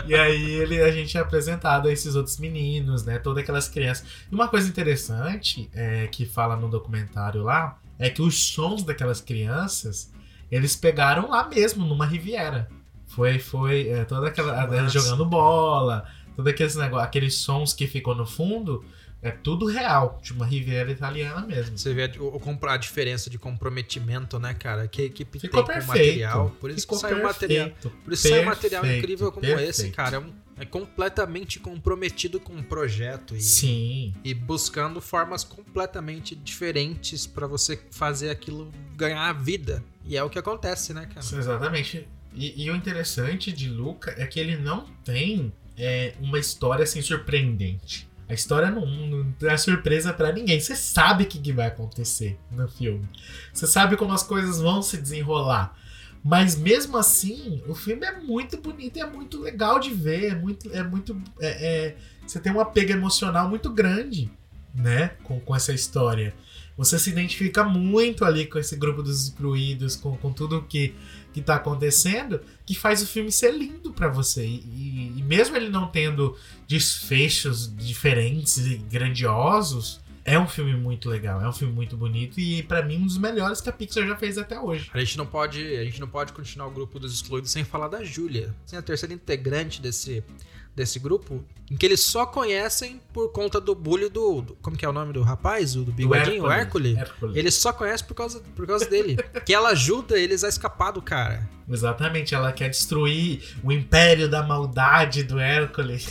e aí ele, a gente é apresentado a esses outros meninos, né? Todas aquelas crianças. E uma coisa interessante é, que fala no documentário lá é que os sons daquelas crianças eles pegaram lá mesmo, numa Riviera. Foi, foi é, toda aquela. Nossa. jogando bola, todos aqueles negócios, aqueles sons que ficam no fundo. É tudo real, de uma Riviera italiana mesmo. Você vê a, a diferença de comprometimento, né, cara? Que a equipe Ficou tem com o perfeito. material. Por isso Ficou que sai um material. perfeito, Por isso sai um material perfeito, incrível como perfeito. esse, cara. É, um- é completamente comprometido com o projeto e, Sim, e buscando formas completamente diferentes pra você fazer aquilo ganhar vida. E é o que acontece, né, cara? exatamente. E, e o interessante de Luca é que ele não tem é, uma história assim surpreendente. A história não, não é surpresa pra ninguém. Você sabe o que, que vai acontecer no filme. Você sabe como as coisas vão se desenrolar. Mas mesmo assim, o filme é muito bonito e é muito legal de ver. É muito. É muito é- é- você tem um apego emocional muito grande, né? Com, com essa história. Você se identifica muito ali com esse grupo dos excluídos, com, com tudo que, que tá acontecendo, que faz o filme ser lindo pra você. E, e- mesmo ele não tendo desfechos diferentes e grandiosos, é um filme muito legal, é um filme muito bonito e pra mim um dos melhores que a Pixar já fez até hoje. A gente não pode, a gente não pode continuar o grupo dos excluídos sem falar da Júlia. Assim, a terceira integrante desse, desse grupo, em que eles só conhecem por conta do bullying do, do- como que é o nome do rapaz, o do bigodinho, o Hércules. Hércules. Eles só conhecem por causa, por causa dele. <laughs> que ela ajuda eles a escapar do cara. Exatamente, ela quer destruir o império da maldade do Hércules.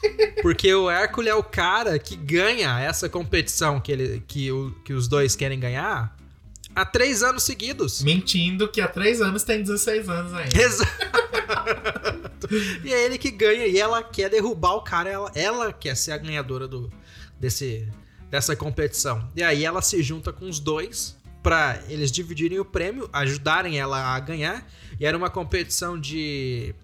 <laughs> Porque o Hércules é o cara que ganha essa competição que, ele, que, o, que os dois querem ganhar há três anos seguidos. Mentindo que há três anos tem 16 anos ainda. Exato. E é ele que ganha e ela quer derrubar o cara, ela, ela quer ser a ganhadora do, desse, dessa competição. E aí ela se junta com os dois pra eles dividirem o prêmio, ajudarem ela a ganhar. E era uma competição de,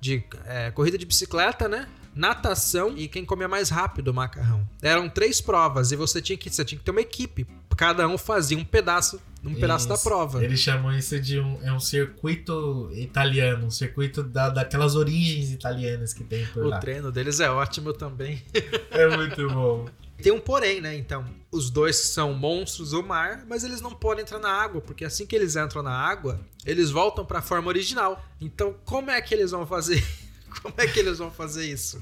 de é, corrida de bicicleta, né? Natação e quem comia mais rápido o macarrão. Eram três provas e você tinha que, você tinha que ter uma equipe. Cada um fazia um pedaço, um pedaço da prova. Eles chamam isso de um, é um circuito italiano, um circuito da, daquelas origens italianas que tem por O lá. treino deles é ótimo também. <laughs> É muito bom. Tem um porém, né? Então, os dois são monstros do mar, mas eles não podem entrar na água, porque assim que eles entram na água, eles voltam pra forma original. Então, como é que eles vão fazer? <laughs> Como é que eles vão fazer isso?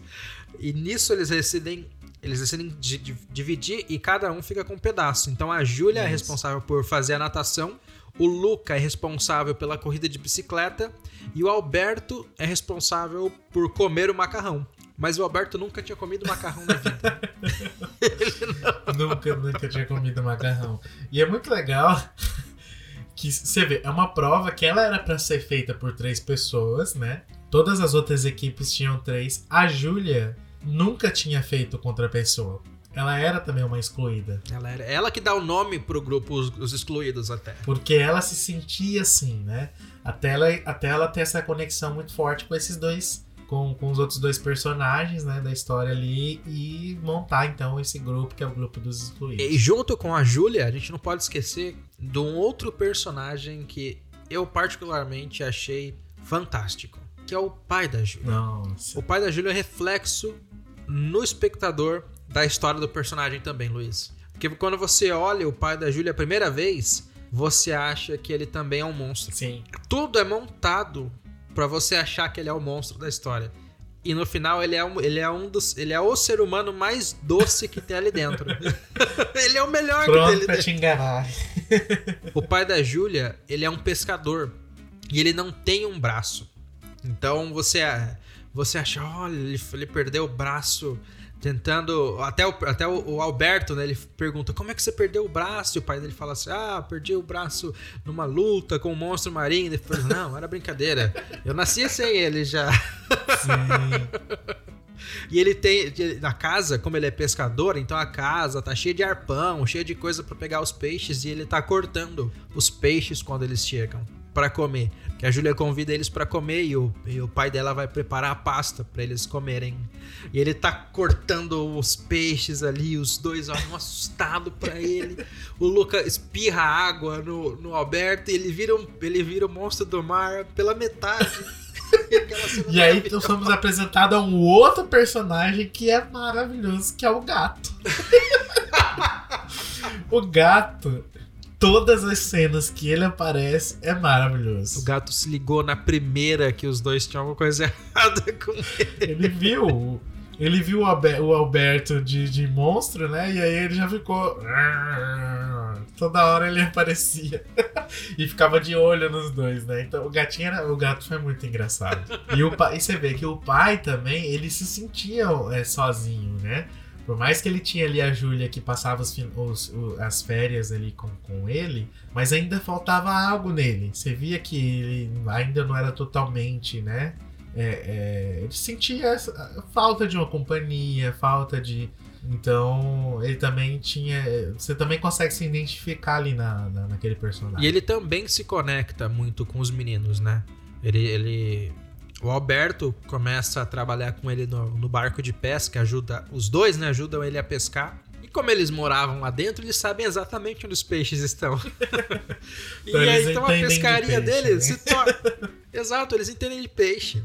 E nisso eles decidem, eles decidem di- di- dividir e cada um fica com um pedaço. Então, a Júlia é responsável por fazer a natação, o Luca é responsável pela corrida de bicicleta e o Alberto é responsável por comer o macarrão. Mas o Alberto nunca tinha comido macarrão na vida. <laughs> nunca, nunca tinha comido macarrão. E é muito legal <laughs> que você vê, é uma prova que ela era pra ser feita por três pessoas, né? Todas as outras equipes tinham três. A Júlia nunca tinha feito contra a pessoa. Ela era também uma excluída. Ela, era, ela que dá o nome pro grupo, os, os excluídos até. Porque ela se sentia assim, né? Até ela, até ela ter essa conexão muito forte com esses dois com, com os outros dois personagens, né, da história ali e montar então esse grupo que é o grupo dos excluídos. E junto com a Júlia, a gente não pode esquecer de um outro personagem que eu particularmente achei fantástico, que é o pai da Júlia. Nossa. O pai da Júlia é reflexo no espectador da história do personagem também, Luiz. Porque quando você olha o pai da Júlia a primeira vez, você acha que ele também é um monstro. Sim. Tudo é montado pra você achar que ele é o monstro da história. E no final ele é um, ele é um dos, ele é o ser humano mais doce que tem ali dentro. <laughs> <laughs> ele é o melhor que tem Pronto ali pra dentro. te enganar. <laughs> O pai da Júlia, ele é um pescador e ele não tem um braço. Então você você acha, olha, ele, ele perdeu o braço tentando, até o, até o, Alberto, né, ele pergunta: "Como é que você perdeu o braço?" E o pai dele fala assim: "Ah, perdi o braço numa luta com um monstro marinho." Ele fala: "Não, era brincadeira. Eu nasci sem ele já." Sim. <laughs> E ele tem na casa, como ele é pescador, então a casa tá cheia de arpão, cheia de coisa pra pegar os peixes e ele tá cortando os peixes quando eles chegam pra comer. Que a Júlia convida eles pra comer e o, e o pai dela vai preparar a pasta pra eles comerem. E ele tá cortando os peixes ali, os dois olham assustados pra ele. O Luca espirra água no, no Alberto e ele vira, um, ele vira o monstro do mar pela metade. <laughs> E aí nós somos apresentados a um outro personagem que é maravilhoso, que é o gato. <laughs> o gato, todas as cenas que ele aparece é O maravilhoso. gato se ligou na primeira que os dois tinham alguma coisa <laughs> errada com ele. Ele viu. Ele viu o Albe- o Alberto de, de monstro, né? E aí ele já ficou. Toda hora ele aparecia. <laughs> e ficava de olho nos dois, né? Então o gatinho era. O gato foi muito engraçado. E, o pai, e você vê que o pai também, ele se sentia é, sozinho, né? Por mais que ele tinha ali a Júlia que passava os os- as férias ali com, com ele, mas ainda faltava algo nele. Você via que ele ainda não era totalmente, né? É, é, ele sentia essa- falta de uma companhia, falta de. Então, ele também tinha. Você também consegue se identificar ali na, na- naquele personagem. E ele também se conecta muito com os meninos, né? Ele. ele... O Alberto começa a trabalhar com ele no, no barco de pesca, ajuda. Os dois, né? Ajudam ele a pescar. E como eles moravam lá dentro, eles sabem exatamente onde os peixes estão. <laughs> e Então aí, então a entendem de pescaria peixe, deles né? se torna. <laughs> Exato, eles entendem de peixe.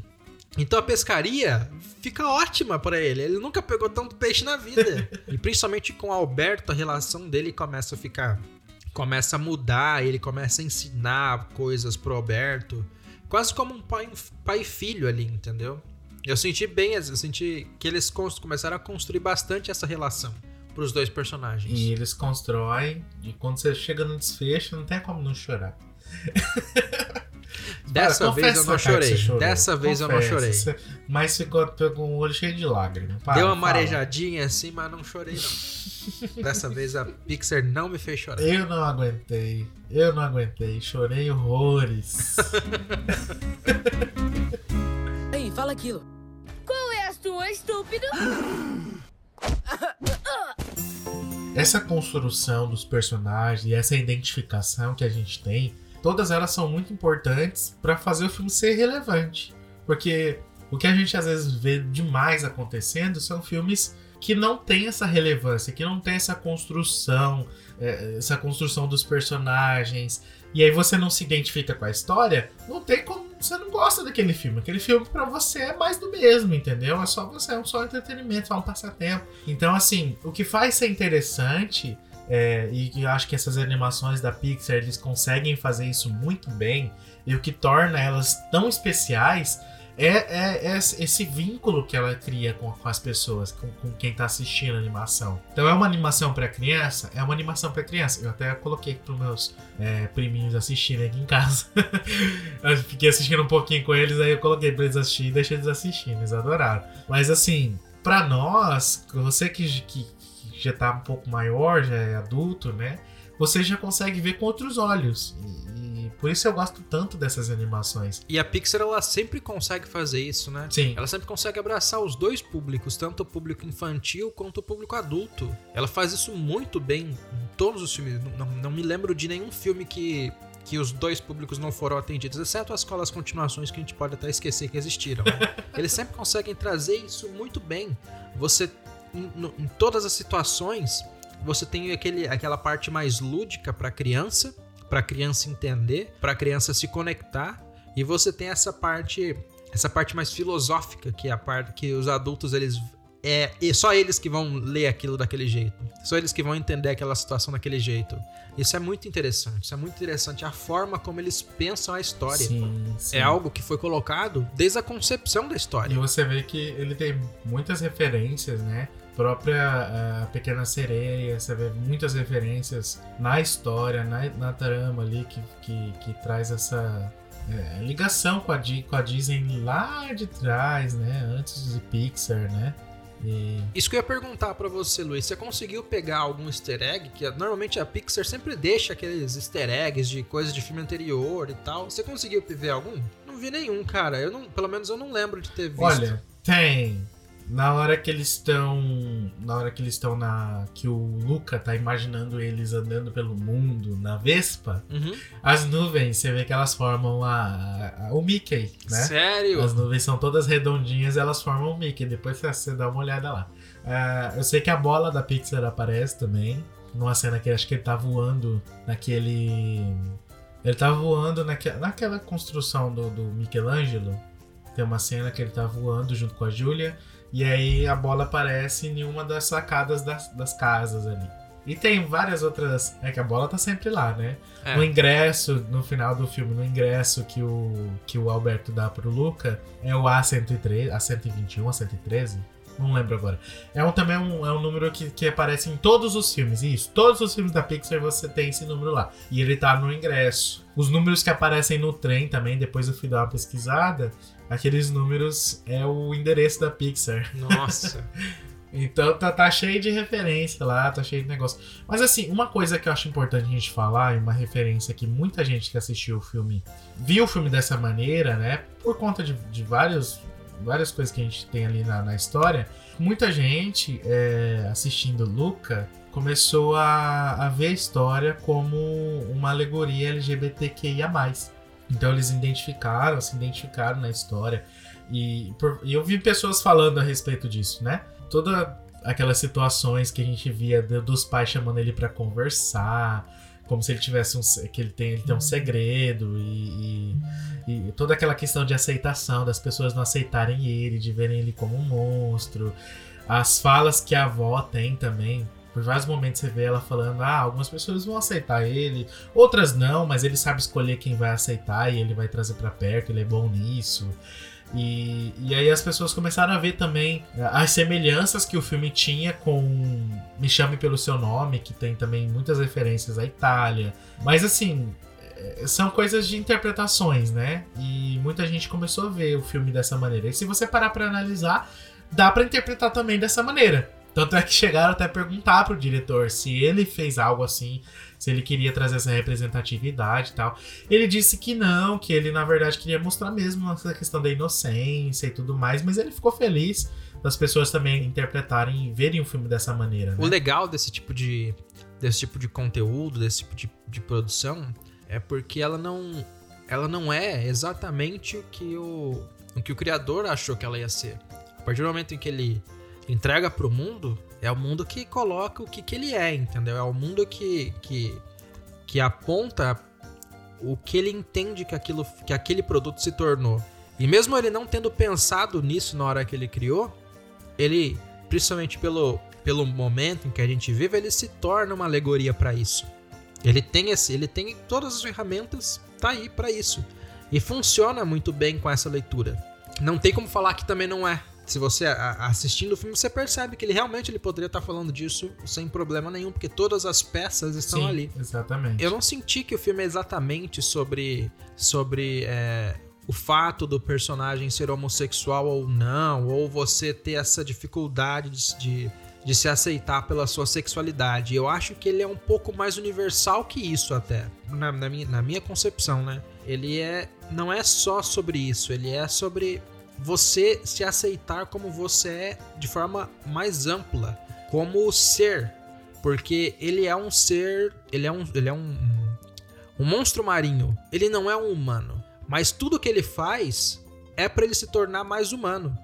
Então a pescaria fica ótima pra ele. Ele nunca pegou tanto peixe na vida. e principalmente com o Alberto, a relação dele começa a ficar. Começa a mudar, ele começa a ensinar coisas pro Alberto. Quase como um pai, pai filho ali, entendeu? Eu senti bem, eu senti que eles começaram a construir bastante essa relação pros dois personagens. E eles constroem, e quando você chega no desfecho, não tem como não chorar. <laughs> Dessa Para, vez eu confessa, não cara, chorei. Dessa vez eu não Confessa, chorei. você- Mas ficou com o olho cheio de lágrimas. Para, Deu uma fala. marejadinha assim, mas não chorei não. Dessa vez a Pixar não me fez chorar. Eu não aguentei. Eu não aguentei. Chorei horrores. <laughs> Ei, fala aquilo. Qual é a sua, estúpido? essa construção dos personagens e essa identificação que a gente tem, todas elas são muito importantes para fazer o filme ser relevante. Porque o que a gente às vezes vê demais acontecendo são filmes que não tem essa relevância, que não tem essa construção, é, essa construção dos personagens. E aí você não se identifica com a história, não tem como você não gosta daquele filme. Aquele filme pra você é mais do mesmo, entendeu? É só você, é um só entretenimento, só um passatempo. Então, assim, o que faz ser interessante é, e eu acho que essas animações da Pixar eles conseguem fazer isso muito bem e o que torna elas tão especiais é, é- é esse vínculo que ela cria com, com as pessoas, com, com quem tá assistindo a animação. Então é uma animação para criança, é uma animação para criança. Eu até coloquei para meus é, priminhos assistirem aqui em casa. <laughs> eu fiquei assistindo um pouquinho com eles, aí eu coloquei para eles assistirem e deixei eles assistindo, eles adoraram. Mas assim, para nós, você que, que já tá um pouco maior, já é adulto, né? Você já consegue ver com outros olhos. E, e por isso eu gosto tanto dessas animações. E a Pixar ela sempre consegue fazer isso, né? Sim. Ela sempre consegue abraçar os dois públicos, tanto o público infantil quanto o público adulto. Ela faz isso muito bem em todos os filmes. Não, não me lembro de nenhum filme que, que os dois públicos não foram atendidos, exceto as escolas continuações que a gente pode até esquecer que existiram. Né? <laughs> Eles sempre conseguem trazer isso muito bem. Você, em, em todas as situações, você tem aquele, aquela parte mais lúdica para criança, para criança entender, para criança se conectar, e você tem essa parte, essa parte mais filosófica que é a parte que os adultos eles é e só eles que vão ler aquilo daquele jeito. Só eles que vão entender aquela situação daquele jeito. Isso é muito interessante. Isso é muito interessante a forma como eles pensam a história. Sim, sim. É algo que foi colocado desde a concepção da E história. você vê que ele tem muitas referências, né? Própria a Pequena Sereia, você vê muitas referências na história, na, na trama ali que, que, que traz essa é, ligação com a, com a Disney lá de trás, né? Antes de Pixar, né? E Isso que eu ia perguntar pra você, Luiz. Você conseguiu pegar algum easter egg? Que normalmente a Pixar sempre deixa aqueles easter eggs de coisas de filme anterior e tal. Você conseguiu ver algum? Não vi nenhum, cara. Eu não, pelo menos eu não lembro de ter visto. Olha, tem. Na hora que eles estão. Na hora que eles estão na. Que o Luca tá imaginando eles andando pelo mundo na Vespa, Uhum. as nuvens, você vê que elas formam a, a- o Mickey, né? Sério? As nuvens são todas redondinhas elas formam o Mickey. Depois você- dá uma olhada lá. Ah, eu sei que a bola da Pixar aparece também. Numa cena que acho que ele tá voando naquele. Ele tá voando naque, naquela construção do, do Michelangelo. Tem uma cena que ele tá voando junto com a Julia. E aí a bola aparece em uma das sacadas das, das casas ali. E tem várias outras. É que a bola tá sempre lá, né? É. No ingresso, no final do filme, no ingresso que o, que o Alberto dá pro Luca, é o A113, A121, A113? Não lembro agora. É um, também um, é um número que, que aparece em todos os filmes. Isso, todos os filmes da Pixar você tem esse número lá. E ele tá no ingresso. Os números que aparecem no trem também, depois eu fui dar uma pesquisada, aqueles números é o endereço da Pixar. Nossa. <laughs> Então tá, tá cheio de referência lá, tá cheio de negócio. Mas assim, uma coisa que eu acho importante a gente falar, e uma referência que muita gente que assistiu o filme viu o filme dessa maneira, né? Por conta de, de vários, várias coisas que a gente tem ali na, na história, muita gente é, assistindo Luca começou a, a ver a história como uma alegoria LGBTQIA. Então eles identificaram, se identificaram na história. E, por- e eu vi pessoas falando a respeito disso, né? Todas aquelas situações que a gente via do- dos pais chamando ele pra conversar, como se ele tivesse um que ele tem, ele tem um segredo e, e- e toda aquela questão de aceitação das pessoas não aceitarem ele, de verem ele como um monstro, as falas que a avó tem também. Por vários momentos você vê ela falando: ah, algumas pessoas vão aceitar ele, outras não, mas ele sabe escolher quem vai aceitar e ele vai trazer pra perto, ele é bom nisso. E, e aí as pessoas começaram a ver também eh, as semelhanças que o filme tinha com Me Chame Pelo Seu Nome, que tem também muitas referências à Itália. Mas assim, eh, são coisas de interpretações, né? E muita gente começou a ver o filme dessa maneira. E se você parar pra analisar, dá pra interpretar também dessa maneira. Tanto é que chegaram até a perguntar pro diretor se ele fez algo assim, se ele queria trazer essa representatividade e tal. Ele disse que não, que ele na verdade queria mostrar mesmo essa questão da inocência e tudo mais, mas ele ficou feliz das pessoas também interpretarem e verem o filme dessa maneira. Né? O legal desse tipo de desse tipo de conteúdo, desse tipo de, de produção, é porque ela não ela não é exatamente o que o, o que o criador achou que ela ia ser. A partir do momento em que ele entrega pro mundo, é o mundo que coloca o que, que ele é, entendeu? É o mundo que, que, que aponta o que ele entende que, aquilo, que aquele produto se tornou. E mesmo ele não tendo pensado nisso na hora que ele criou, ele, principalmente pelo, pelo momento em que a gente vive, ele se torna uma alegoria para isso. Ele tem esse, ele tem todas as ferramentas, tá aí para isso. E funciona muito bem com essa leitura. Não tem como falar que também não é. Se você assistindo o filme, você percebe que ele realmente ele poderia estar falando disso sem problema nenhum, porque todas as peças estão Sim, ali. exatamente. Eu não senti que o filme é exatamente sobre, sobre é, o fato do personagem ser homossexual ou não, ou você ter essa dificuldade de, de, de se aceitar pela sua sexualidade. Eu acho que ele é um pouco mais universal que isso até, na, na minha, na minha concepção, né? Ele é não é só sobre isso, ele é sobre você se aceitar como você é de forma mais ampla, como ser, porque ele é um ser, ele é um, ele é um, Um monstro marinho, ele não é um humano, mas tudo que ele faz é para ele se tornar mais humano.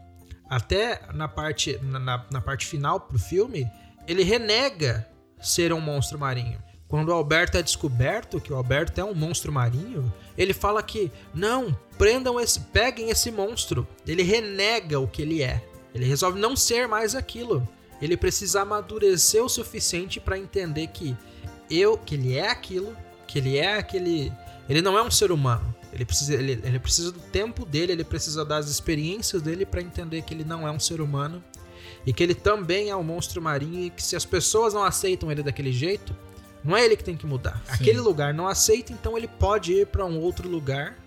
Até na parte, na, na parte final pro filme, ele renega ser um monstro marinho. Quando o Alberto é descoberto que o Alberto é um monstro marinho, ele fala que não, prendam esse, peguem esse monstro. Ele renega o que ele é. Ele resolve não ser mais aquilo. Ele precisa amadurecer o suficiente para entender que eu, que ele é aquilo, que ele é aquele, ele não é um ser humano. Ele precisa, ele, ele precisa do tempo dele, ele precisa das experiências dele para entender que ele não é um ser humano e que ele também é um monstro marinho e que se as pessoas não aceitam ele daquele jeito, não é ele que tem que mudar. Sim. Aquele lugar não aceita, então ele pode ir para um outro lugar.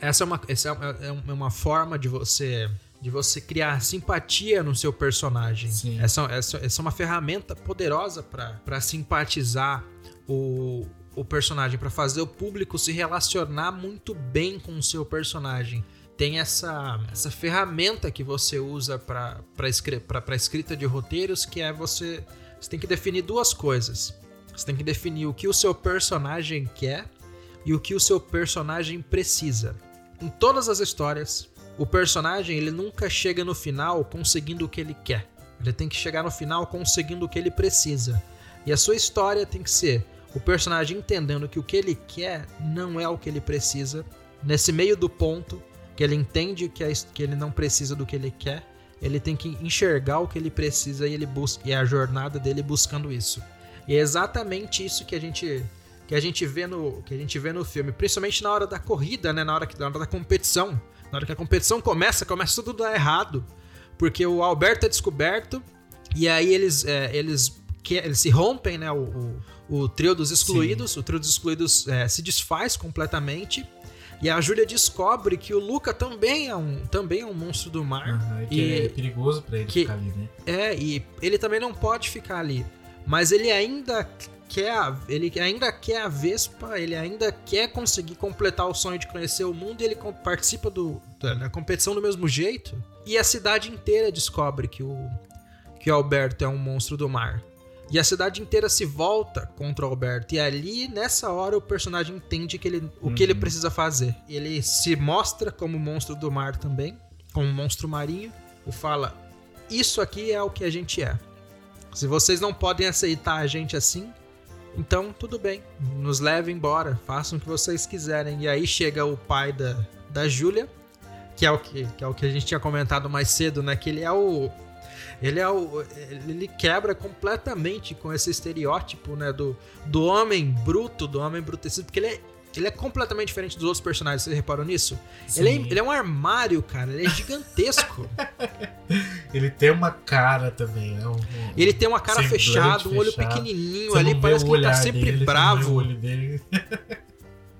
Essa é uma, essa é, é uma forma de você de você criar simpatia no seu personagem. Sim. Essa, essa, essa é uma ferramenta poderosa para simpatizar o, o personagem, para fazer o público se relacionar muito bem com o seu personagem tem essa, essa ferramenta que você usa para a escrita de roteiros, que é você, você tem que definir duas coisas. Você tem que definir o que o seu personagem quer e o que o seu personagem precisa. Em todas as histórias, o personagem ele nunca chega no final conseguindo o que ele quer. Ele tem que chegar no final conseguindo o que ele precisa. E a sua história tem que ser o personagem entendendo que o que ele quer não é o que ele precisa. Nesse meio do ponto, que ele entende que, é, que ele não precisa do que ele quer, ele tem que enxergar o que ele precisa e ele busca e é a jornada dele buscando isso. E é exatamente isso que a gente que a gente vê no que a gente vê no filme, principalmente na hora da corrida, né, na hora que na hora da competição. Na hora que a competição começa, começa tudo a dar errado, porque o Alberto é descoberto e aí eles é, eles que eles se rompem, né, o, o, o trio dos excluídos, Sim. o trio dos excluídos é, se desfaz completamente e a Júlia descobre que o Luca também é um, também é um monstro do mar. Uhum, e, e é perigoso para ele que, ficar ali, né? É, e ele também não pode ficar ali. Mas ele ainda quer a, ele ainda quer a Vespa, ele ainda quer conseguir completar o sonho de conhecer o mundo e ele participa do, da competição do mesmo jeito. E a cidade inteira descobre que o, que o Alberto é um monstro do mar. E a cidade inteira se volta contra o Alberto. E ali, nessa hora, o personagem entende que ele, o uhum. que ele uhum. precisa fazer. Ele se mostra como monstro do mar também, como monstro marinho, e fala: Isso aqui é o que a gente é. Se vocês não podem aceitar a gente assim, então tudo bem, nos levem embora, façam o que vocês quiserem. E aí chega o pai da, da Júlia, que é o que, que é o que a gente tinha comentado mais cedo, né? Que ele é o, ele é o, ele quebra completamente com esse estereótipo, né, do, do homem bruto, do homem brutecido, porque ele é, ele é completamente diferente dos outros personagens, você reparou nisso? Ele é, ele é, um armário, cara, ele é gigantesco. <laughs> ele tem uma cara também, né? Um, ele tem uma cara fechada, um olho pequenininho você ali, parece que ele tá sempre dele, bravo. O olho dele. <laughs>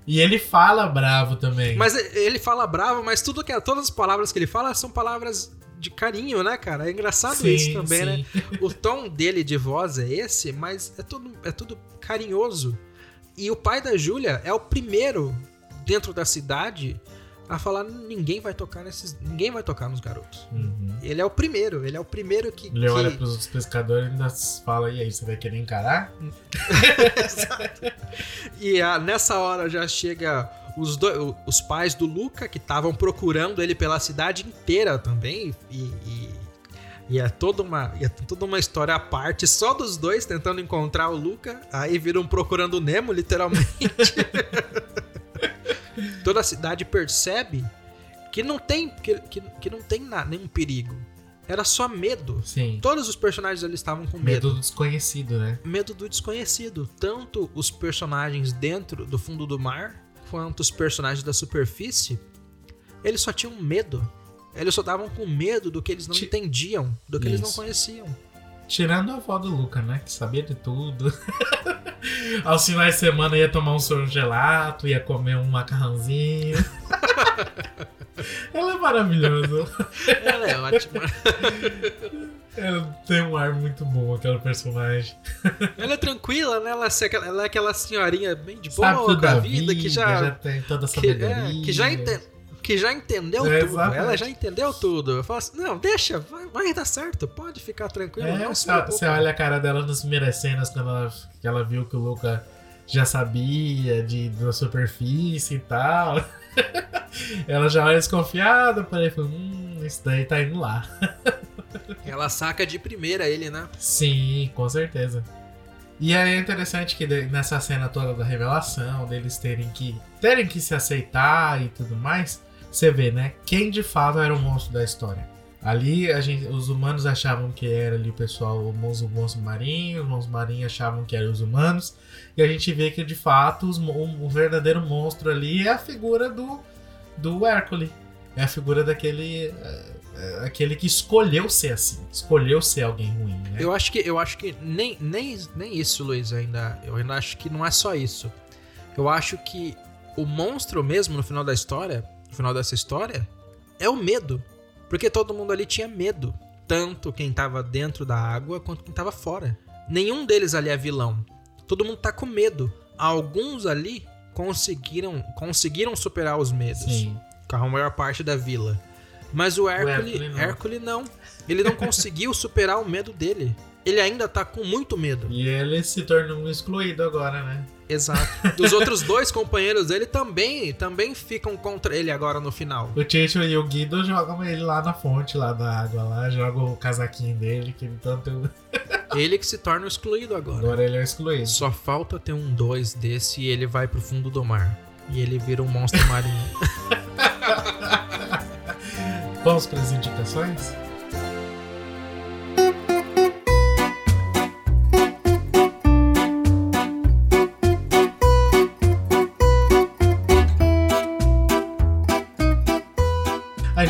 E ele fala bravo também. Mas ele fala bravo, mas tudo que todas as palavras que ele fala são palavras de carinho, né, cara? É engraçado sim, isso também, né? sim. né? O tom dele de voz é esse, mas é tudo, é tudo carinhoso. E o pai da Júlia é o primeiro dentro da cidade a falar ninguém vai tocar nesses, ninguém vai tocar nos garotos. Uhum. Ele é o primeiro, ele é o primeiro que ele que... olha para os pescadores e ainda fala e aí você vai querer encarar? <laughs> Exato. E a, nessa hora já chega os, do, os pais do Luca, que estavam procurando ele pela cidade inteira também, e, e, e, é toda uma, é toda uma história à parte, só dos dois tentando encontrar o Luca, aí viram procurando o Nemo, literalmente. <laughs> toda a cidade percebe que não tem, que, que, que não tem nada, nenhum perigo. Era só medo. Sim. Todos os personagens ali estavam com medo. Medo do desconhecido, né? Medo do desconhecido. Tanto os personagens dentro do fundo do mar, quanto os personagens da superfície, eles só tinham medo. Eles só estavam com medo do que eles não Ti... entendiam, do que Isso. eles não conheciam. Tirando a avó do Luca, né? Que sabia de tudo. <laughs> Aos finais de semana ia tomar um soro gelato, ia comer um macarrãozinho. <laughs> Ela é maravilhosa. Ela é ótima. <laughs> Ela tem um ar muito bom, aquela personagem. Ela é tranquila, né? Ela, é ela é aquela senhorinha bem de boa da vida, vida, que já. Já tem toda essa que, é, que já entende que já entendeu é, tudo. Exatamente. Ela já entendeu tudo. Eu falo assim, não, deixa, vai, vai dar certo, pode ficar tranquilo. É, você olha a cara dela nas primeiras cenas quando ela, que ela viu que o Luca já sabia de, da superfície e tal. <laughs> ela já era desconfiada, porém falou, hum, isso daí tá indo lá. <laughs> Ela saca de primeira ele, né? Sim, com certeza. E aí é interessante que nessa cena toda da revelação, deles terem que terem que se aceitar e tudo mais, você vê, né? Quem de fato era o monstro da história. Ali a gente, os humanos achavam que era ali o pessoal, o monstro, o monstro marinho, os monstros marinhos achavam que eram os humanos, e a gente vê que de fato os, o, o verdadeiro monstro ali é a figura do, do Hércules. É a figura daquele. É, é, aquele que escolheu ser assim, escolheu ser alguém ruim, né? Eu acho que, eu acho que nem, nem, nem isso, Luiz, ainda. Eu ainda acho que não é só isso. Eu acho que o monstro mesmo no final da história, no final dessa história, é o medo. Porque todo mundo ali tinha medo. Tanto quem tava dentro da água quanto quem tava fora. Nenhum deles ali é vilão. Todo mundo tá com medo. Alguns ali conseguiram, conseguiram superar os medos. Sim. Com a maior parte da vila. Mas o Hércules, Hércules não. Hércules não. Ele não <laughs> conseguiu superar o medo dele. Ele ainda tá com muito medo. E ele se tornou um excluído agora, né? Exato. Os <laughs> outros dois companheiros dele também, também ficam contra ele agora no final. O Chicho e o Guido jogam ele lá na fonte, lá da água, lá, jogam o casaquinho dele, que ele tanto. <laughs> Ele que se torna excluído agora. Agora ele é excluído. Só falta ter um dois desse e ele vai pro fundo do mar. E ele vira um monstro marinho. <laughs> Vamos para as indicações?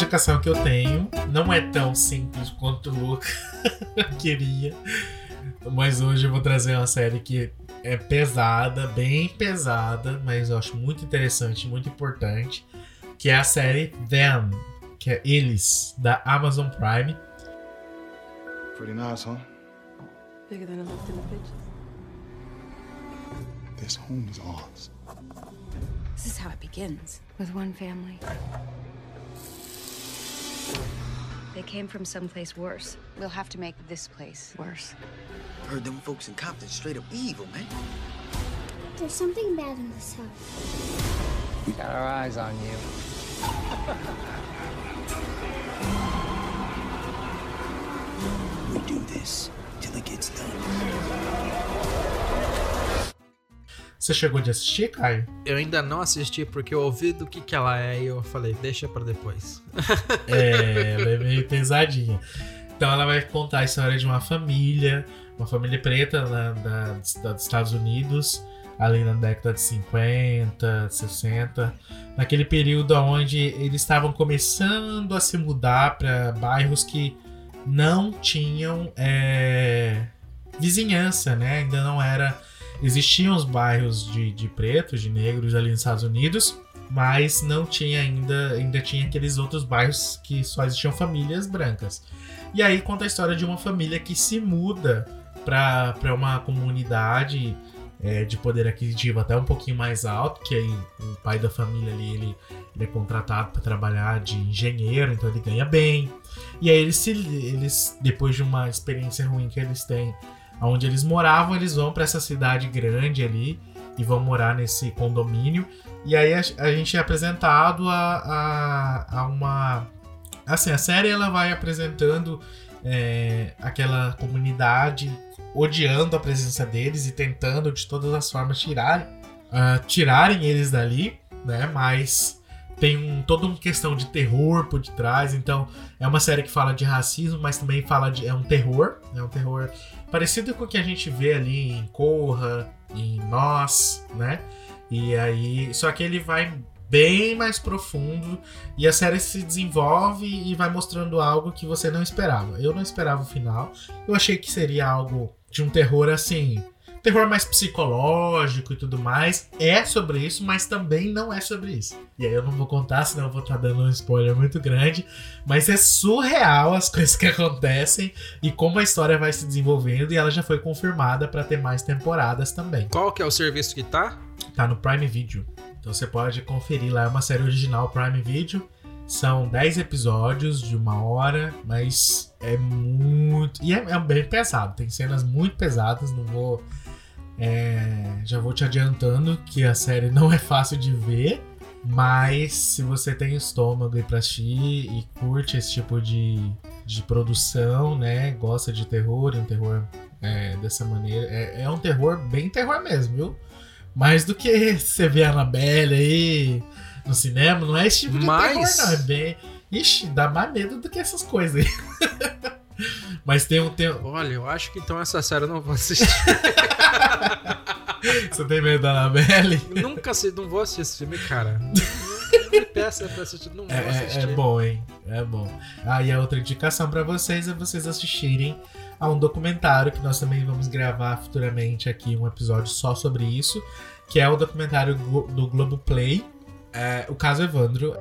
A indicação que eu tenho não é tão simples quanto o Luca <laughs> queria, mas hoje eu vou trazer uma série que é pesada, bem pesada, mas eu acho muito interessante, muito importante, que é a série Them, que é Eles, da Amazon Prime. Pretty nice, huh? Bigger than it looked in the pictures. This home is ours. This is how it begins with one family. They came from someplace worse. We'll have to make this place worse. Heard them folks in Compton straight up evil, man. There's something bad in this house. We got our eyes on you. We do this till it gets done. Você chegou de assistir, Caio? Eu ainda não assisti porque eu ouvi do que, que ela é e eu falei, deixa pra depois. <laughs> É, ela é meio pesadinha. Então ela vai contar a história de uma família, uma família preta na- da- dos Estados Unidos, ali na década de 50, 60, naquele período onde eles estavam começando a se mudar para bairros que não tinham é, vizinhança, né? Ainda não era. Existiam os bairros de, de pretos, de negros ali nos Estados Unidos, mas não tinha ainda, ainda tinha aqueles outros bairros que só existiam famílias brancas. E aí conta a história de uma família que se muda para uma comunidade é, de poder aquisitivo até um pouquinho mais alto, que aí o pai da família ali, ele, ele é contratado para trabalhar de engenheiro, então ele ganha bem. E aí eles, se, eles depois de uma experiência ruim que eles têm, onde eles moravam, eles vão para essa cidade grande ali e vão morar nesse condomínio. E aí a, a gente é apresentado a, a, a uma. Assim, a série ela vai apresentando é, aquela comunidade odiando a presença deles e tentando de todas as formas tirarem, ah, tirarem eles dali, né? Mas tem um, toda uma questão de terror por detrás. Então é uma série que fala de racismo, mas também fala de é um terror, é um terror parecido com o que a gente vê ali em Corra, em Nós, né? E aí, só que ele vai bem mais profundo e a série se desenvolve e vai mostrando algo que você não esperava. Eu não esperava o final. Eu achei que seria algo de um terror assim, terror mais psicológico e tudo mais. É sobre isso, mas também não é sobre isso. E aí eu não vou contar, senão eu vou estar dando um spoiler muito grande. Mas é surreal as <laughs> coisas que acontecem e como a história vai se desenvolvendo. E ela já foi confirmada para ter mais temporadas também. Qual que é o serviço que tá? Tá no Prime Video. Então você pode conferir lá. É uma série original Prime Video. São 10 episódios de uma hora, mas é muito. E é, é bem pesado. Tem cenas muito pesadas. Não vou É, já vou te adiantando que a série não é fácil de ver, mas se você tem estômago pra assistir e curte esse tipo de, de produção, né? Gosta de terror, um terror é, dessa maneira. É, é um terror bem terror mesmo, viu? Mais do que você vê a Annabelle aí no cinema, não é esse tipo de Mas- terror, não. É bem. Ixi, dá mais medo do que essas coisas aí. <laughs> Mas tem um. Tem... Olha, eu acho que então essa série eu não vou assistir. <laughs> Você tem medo da Annabelle? Nunca se não vou assistir esse filme, cara. Me peça pra assistir, não vou É, é- assistir. é bom, hein? É bom. Aí a outra indicação pra vocês é vocês assistirem a um documentário que nós também vamos gravar futuramente aqui um episódio só sobre isso, que é o documentário do Globoplay, é, o caso Evandro.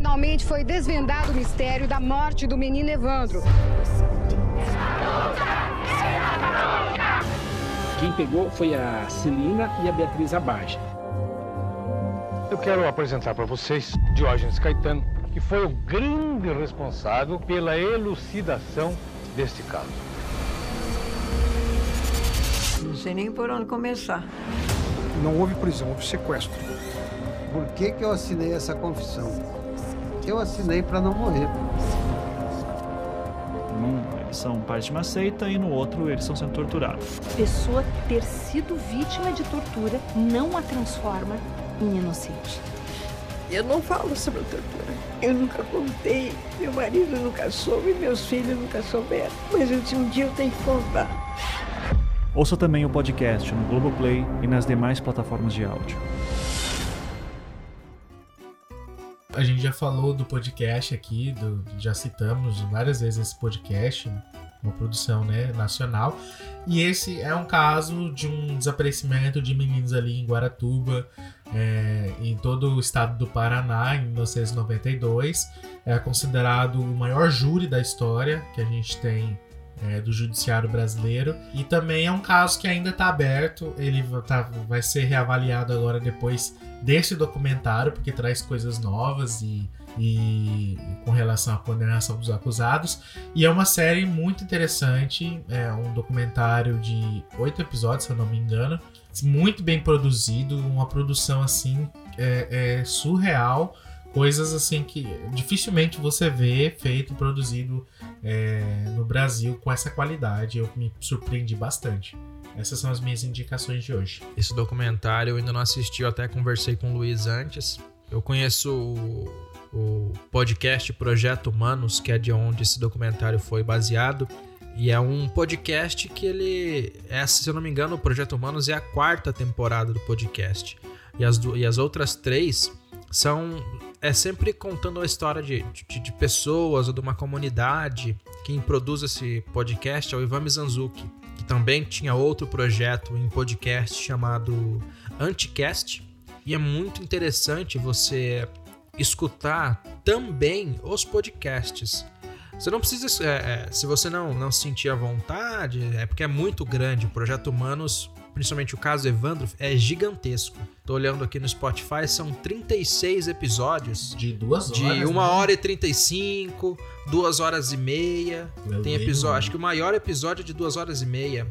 Finalmente foi desvendado o mistério da morte do menino Evandro. Quem pegou foi a Celina e a Beatriz Abage. Eu quero apresentar para vocês Diógenes Caetano, que foi o grande responsável pela elucidação deste caso. Não sei nem por onde começar. Não houve prisão, houve sequestro. Por que, que eu assinei essa confissão? Eu assinei para não morrer. Num, eles são parte de uma seita e no outro eles estão sendo torturados. Pessoa ter sido vítima de tortura não a transforma em inocente. Eu não falo sobre a tortura. Eu nunca contei. Meu marido nunca soube, meus filhos nunca souberam. Mas eu, um dia eu tenho que contar. Ouça também o podcast no Globoplay e nas demais plataformas de áudio. A gente já falou do podcast aqui, do- já citamos várias vezes esse podcast, uma produção né, nacional. E esse é um caso de um desaparecimento de meninos ali em Guaratuba, é, em todo o estado do Paraná, em 1992. É considerado o maior júri da história que a gente tem é, do judiciário brasileiro. E também é um caso que ainda está aberto. Ele tá- vai ser reavaliado agora depois desse documentário, porque traz coisas novas e, e com relação à condenação dos acusados. E é uma série muito interessante. É um documentário de oito episódios, se eu não me engano. Muito bem produzido, uma produção assim é, é surreal. Coisas assim que dificilmente você vê feito, produzido é, no Brasil com essa qualidade. Eu me surpreendi bastante. Essas são as minhas indicações de hoje. Esse documentário eu ainda não assisti, eu até conversei com o Luiz antes. Eu conheço o, o podcast Projeto Humanos, que é de onde esse documentário foi baseado. E é um podcast que ele. Essa, se eu não me engano, o Projeto Humanos é a quarta temporada do podcast. E as, e as outras três são. É sempre contando a história de, de, de pessoas ou de uma comunidade. Quem produz esse podcast é o Ivan Mizanzuki, também tinha outro projeto em podcast chamado Anticast. E é muito interessante você escutar também os podcasts. Você não precisa. é, é, se você não, não sentir a vontade, é porque é muito grande. O Projeto Humanos, principalmente o caso Evandro, é gigantesco. Tô olhando aqui no Spotify, são 36 episódios. De duas De horas, uma né? hora e 35, duas horas e meia. Meu Tem episódio. Acho que o maior episódio é de duas horas e meia.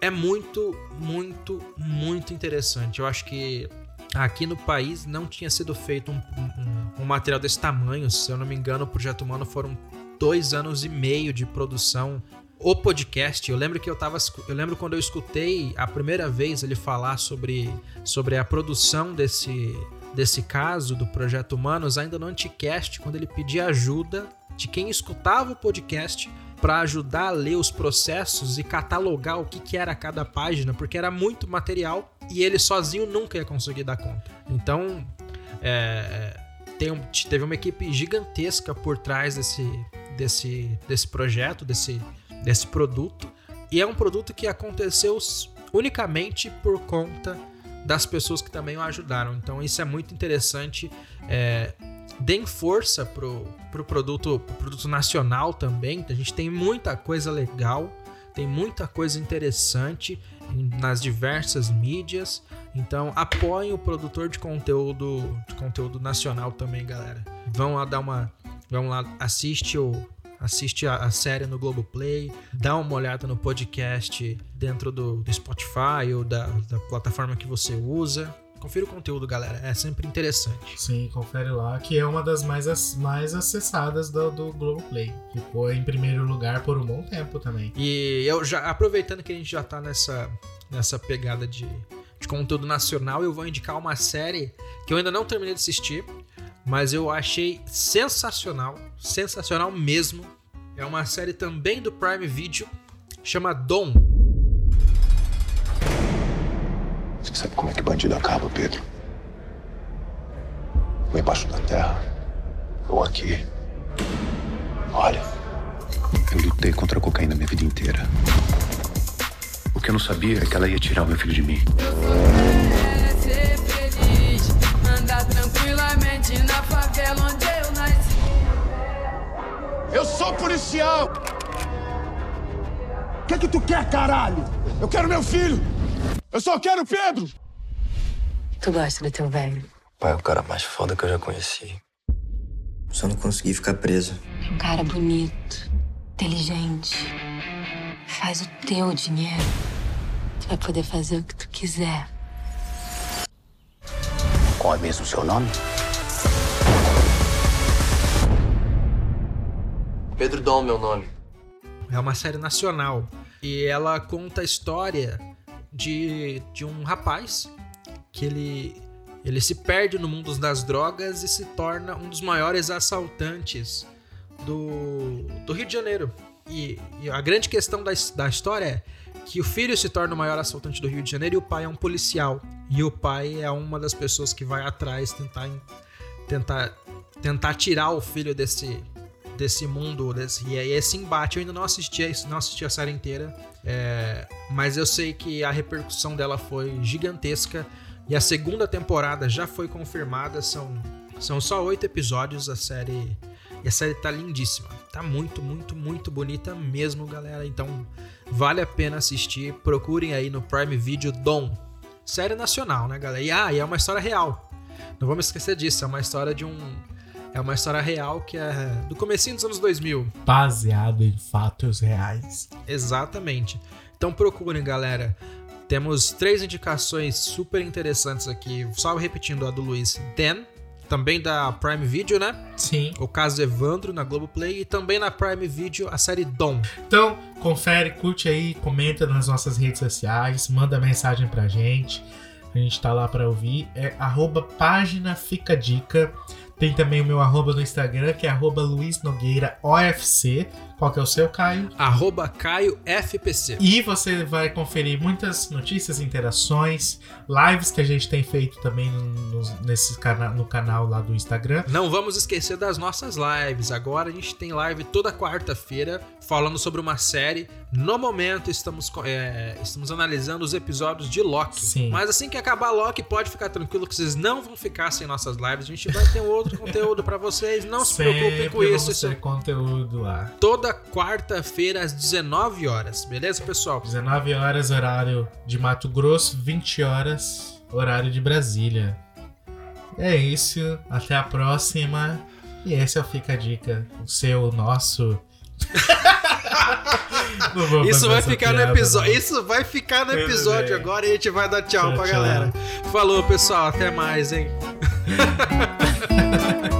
É muito, muito, muito interessante. Eu acho que aqui no país não tinha sido feito um, um- um material desse tamanho. Se eu não me engano, o Projeto Humano foram dois anos e meio de produção. O podcast, eu lembro que eu tava. Eu lembro quando eu escutei a primeira vez ele falar sobre, sobre a produção desse, desse caso do Projeto Humanos, ainda no Anticast, quando ele pedia ajuda de quem escutava o podcast para ajudar a ler os processos e catalogar o que, que era cada página, porque era muito material e ele sozinho nunca ia conseguir dar conta. Então, é, tem teve uma equipe gigantesca por trás desse, desse, desse projeto, desse, desse produto. E é um produto que aconteceu unicamente por conta das pessoas que também o ajudaram. Então isso é muito interessante. É, deem força pro, pro produto, pro produto nacional também. A gente tem muita coisa legal, tem muita coisa interessante nas diversas mídias. Então apoiem o produtor de conteúdo, de conteúdo nacional também, galera. Vão lá dar uma, vão lá assiste o assiste a, a série no Globoplay, dá uma olhada no podcast dentro do, do Spotify ou da, da plataforma que você usa. Confira o conteúdo, galera. É sempre interessante. Sim, confere lá, que é uma das mais, mais acessadas do, do Globoplay. Ficou em primeiro lugar por um bom tempo também. E eu já, aproveitando que a gente já tá nessa, nessa pegada de, de conteúdo nacional, eu vou indicar uma série que eu ainda não terminei de assistir, mas eu achei sensacional, sensacional mesmo. É uma série também do Prime Video, chama Dom. Você sabe como é que bandido acaba, Pedro? Ou embaixo da terra, ou aqui. Olha, eu lutei contra a cocaína minha vida inteira. O que eu não sabia é que ela ia tirar o meu filho de mim. Eu sou policial! O que, que tu quer, caralho? Eu quero meu filho! Eu só quero o Pedro! Tu gosta do teu velho? Pai é o cara mais foda que eu já conheci. Só não consegui ficar preso. Um cara bonito, inteligente. Faz o teu dinheiro. Tu vai poder fazer o que tu quiser. Qual é mesmo o seu nome? Pedro Dom, meu nome. É uma série nacional e ela conta a história de, de um rapaz que ele, ele se perde no mundo das drogas e se torna um dos maiores assaltantes do, do Rio de Janeiro. E, e a grande questão da, da história é que o filho se torna o maior assaltante do Rio de Janeiro e o pai é um policial. E o pai é uma das pessoas que vai atrás tentar tentar tentar tirar o filho desse desse mundo desse, e esse embate eu ainda não assisti não assisti a série inteira é, mas eu sei que a repercussão dela foi gigantesca e a segunda temporada já foi confirmada são são só oito episódios a série e a série tá lindíssima tá muito muito muito bonita mesmo galera então vale a pena assistir procurem aí no Prime Video Dom. Série nacional né galera? E, ah, e é uma história real. Não vamos esquecer disso é uma história de um é uma história real que é do comecinho dos anos 2000. Baseado em fatos reais. Exatamente. Então procurem, galera. Temos três indicações super interessantes aqui. Só repetindo a do Luiz. Den, também da Prime Video, né? Sim. O caso Evandro na Globoplay e também na Prime Video a série Dom. Então, confere, curte aí, comenta nas nossas redes sociais, manda mensagem pra gente. A gente tá lá pra ouvir. É arroba página Fica Dica. Tem também o meu arroba no Instagram, que é arroba Luiz Nogueira OFC. Qual que é o seu, Caio? Arroba Caio FPC. E você vai conferir muitas notícias, interações, lives que a gente tem feito também no, nesse cana no canal lá do Instagram. Não vamos esquecer das nossas lives. Agora a gente tem live toda quarta-feira falando sobre uma série. No momento estamos, é, estamos analisando os episódios de Loki. Sim. Mas assim que acabar Loki, pode ficar tranquilo que vocês não vão ficar sem nossas lives. A gente vai ter um outro <laughs> conteúdo para vocês. Não se preocupem com isso. Isso é conteúdo lá. Toda quarta-feira às 19 horas, beleza, pessoal? 19 horas, horário de Mato Grosso, 20 horas, horário de Brasília. É isso, até a próxima. E esse é o Fica a Dica, o seu, o nosso. <laughs> isso vai ficar piada, no episódio. Isso vai ficar no episódio agora e a gente vai dar tchau, tchau pra tchau. galera. Falou, pessoal, até mais, hein? <laughs>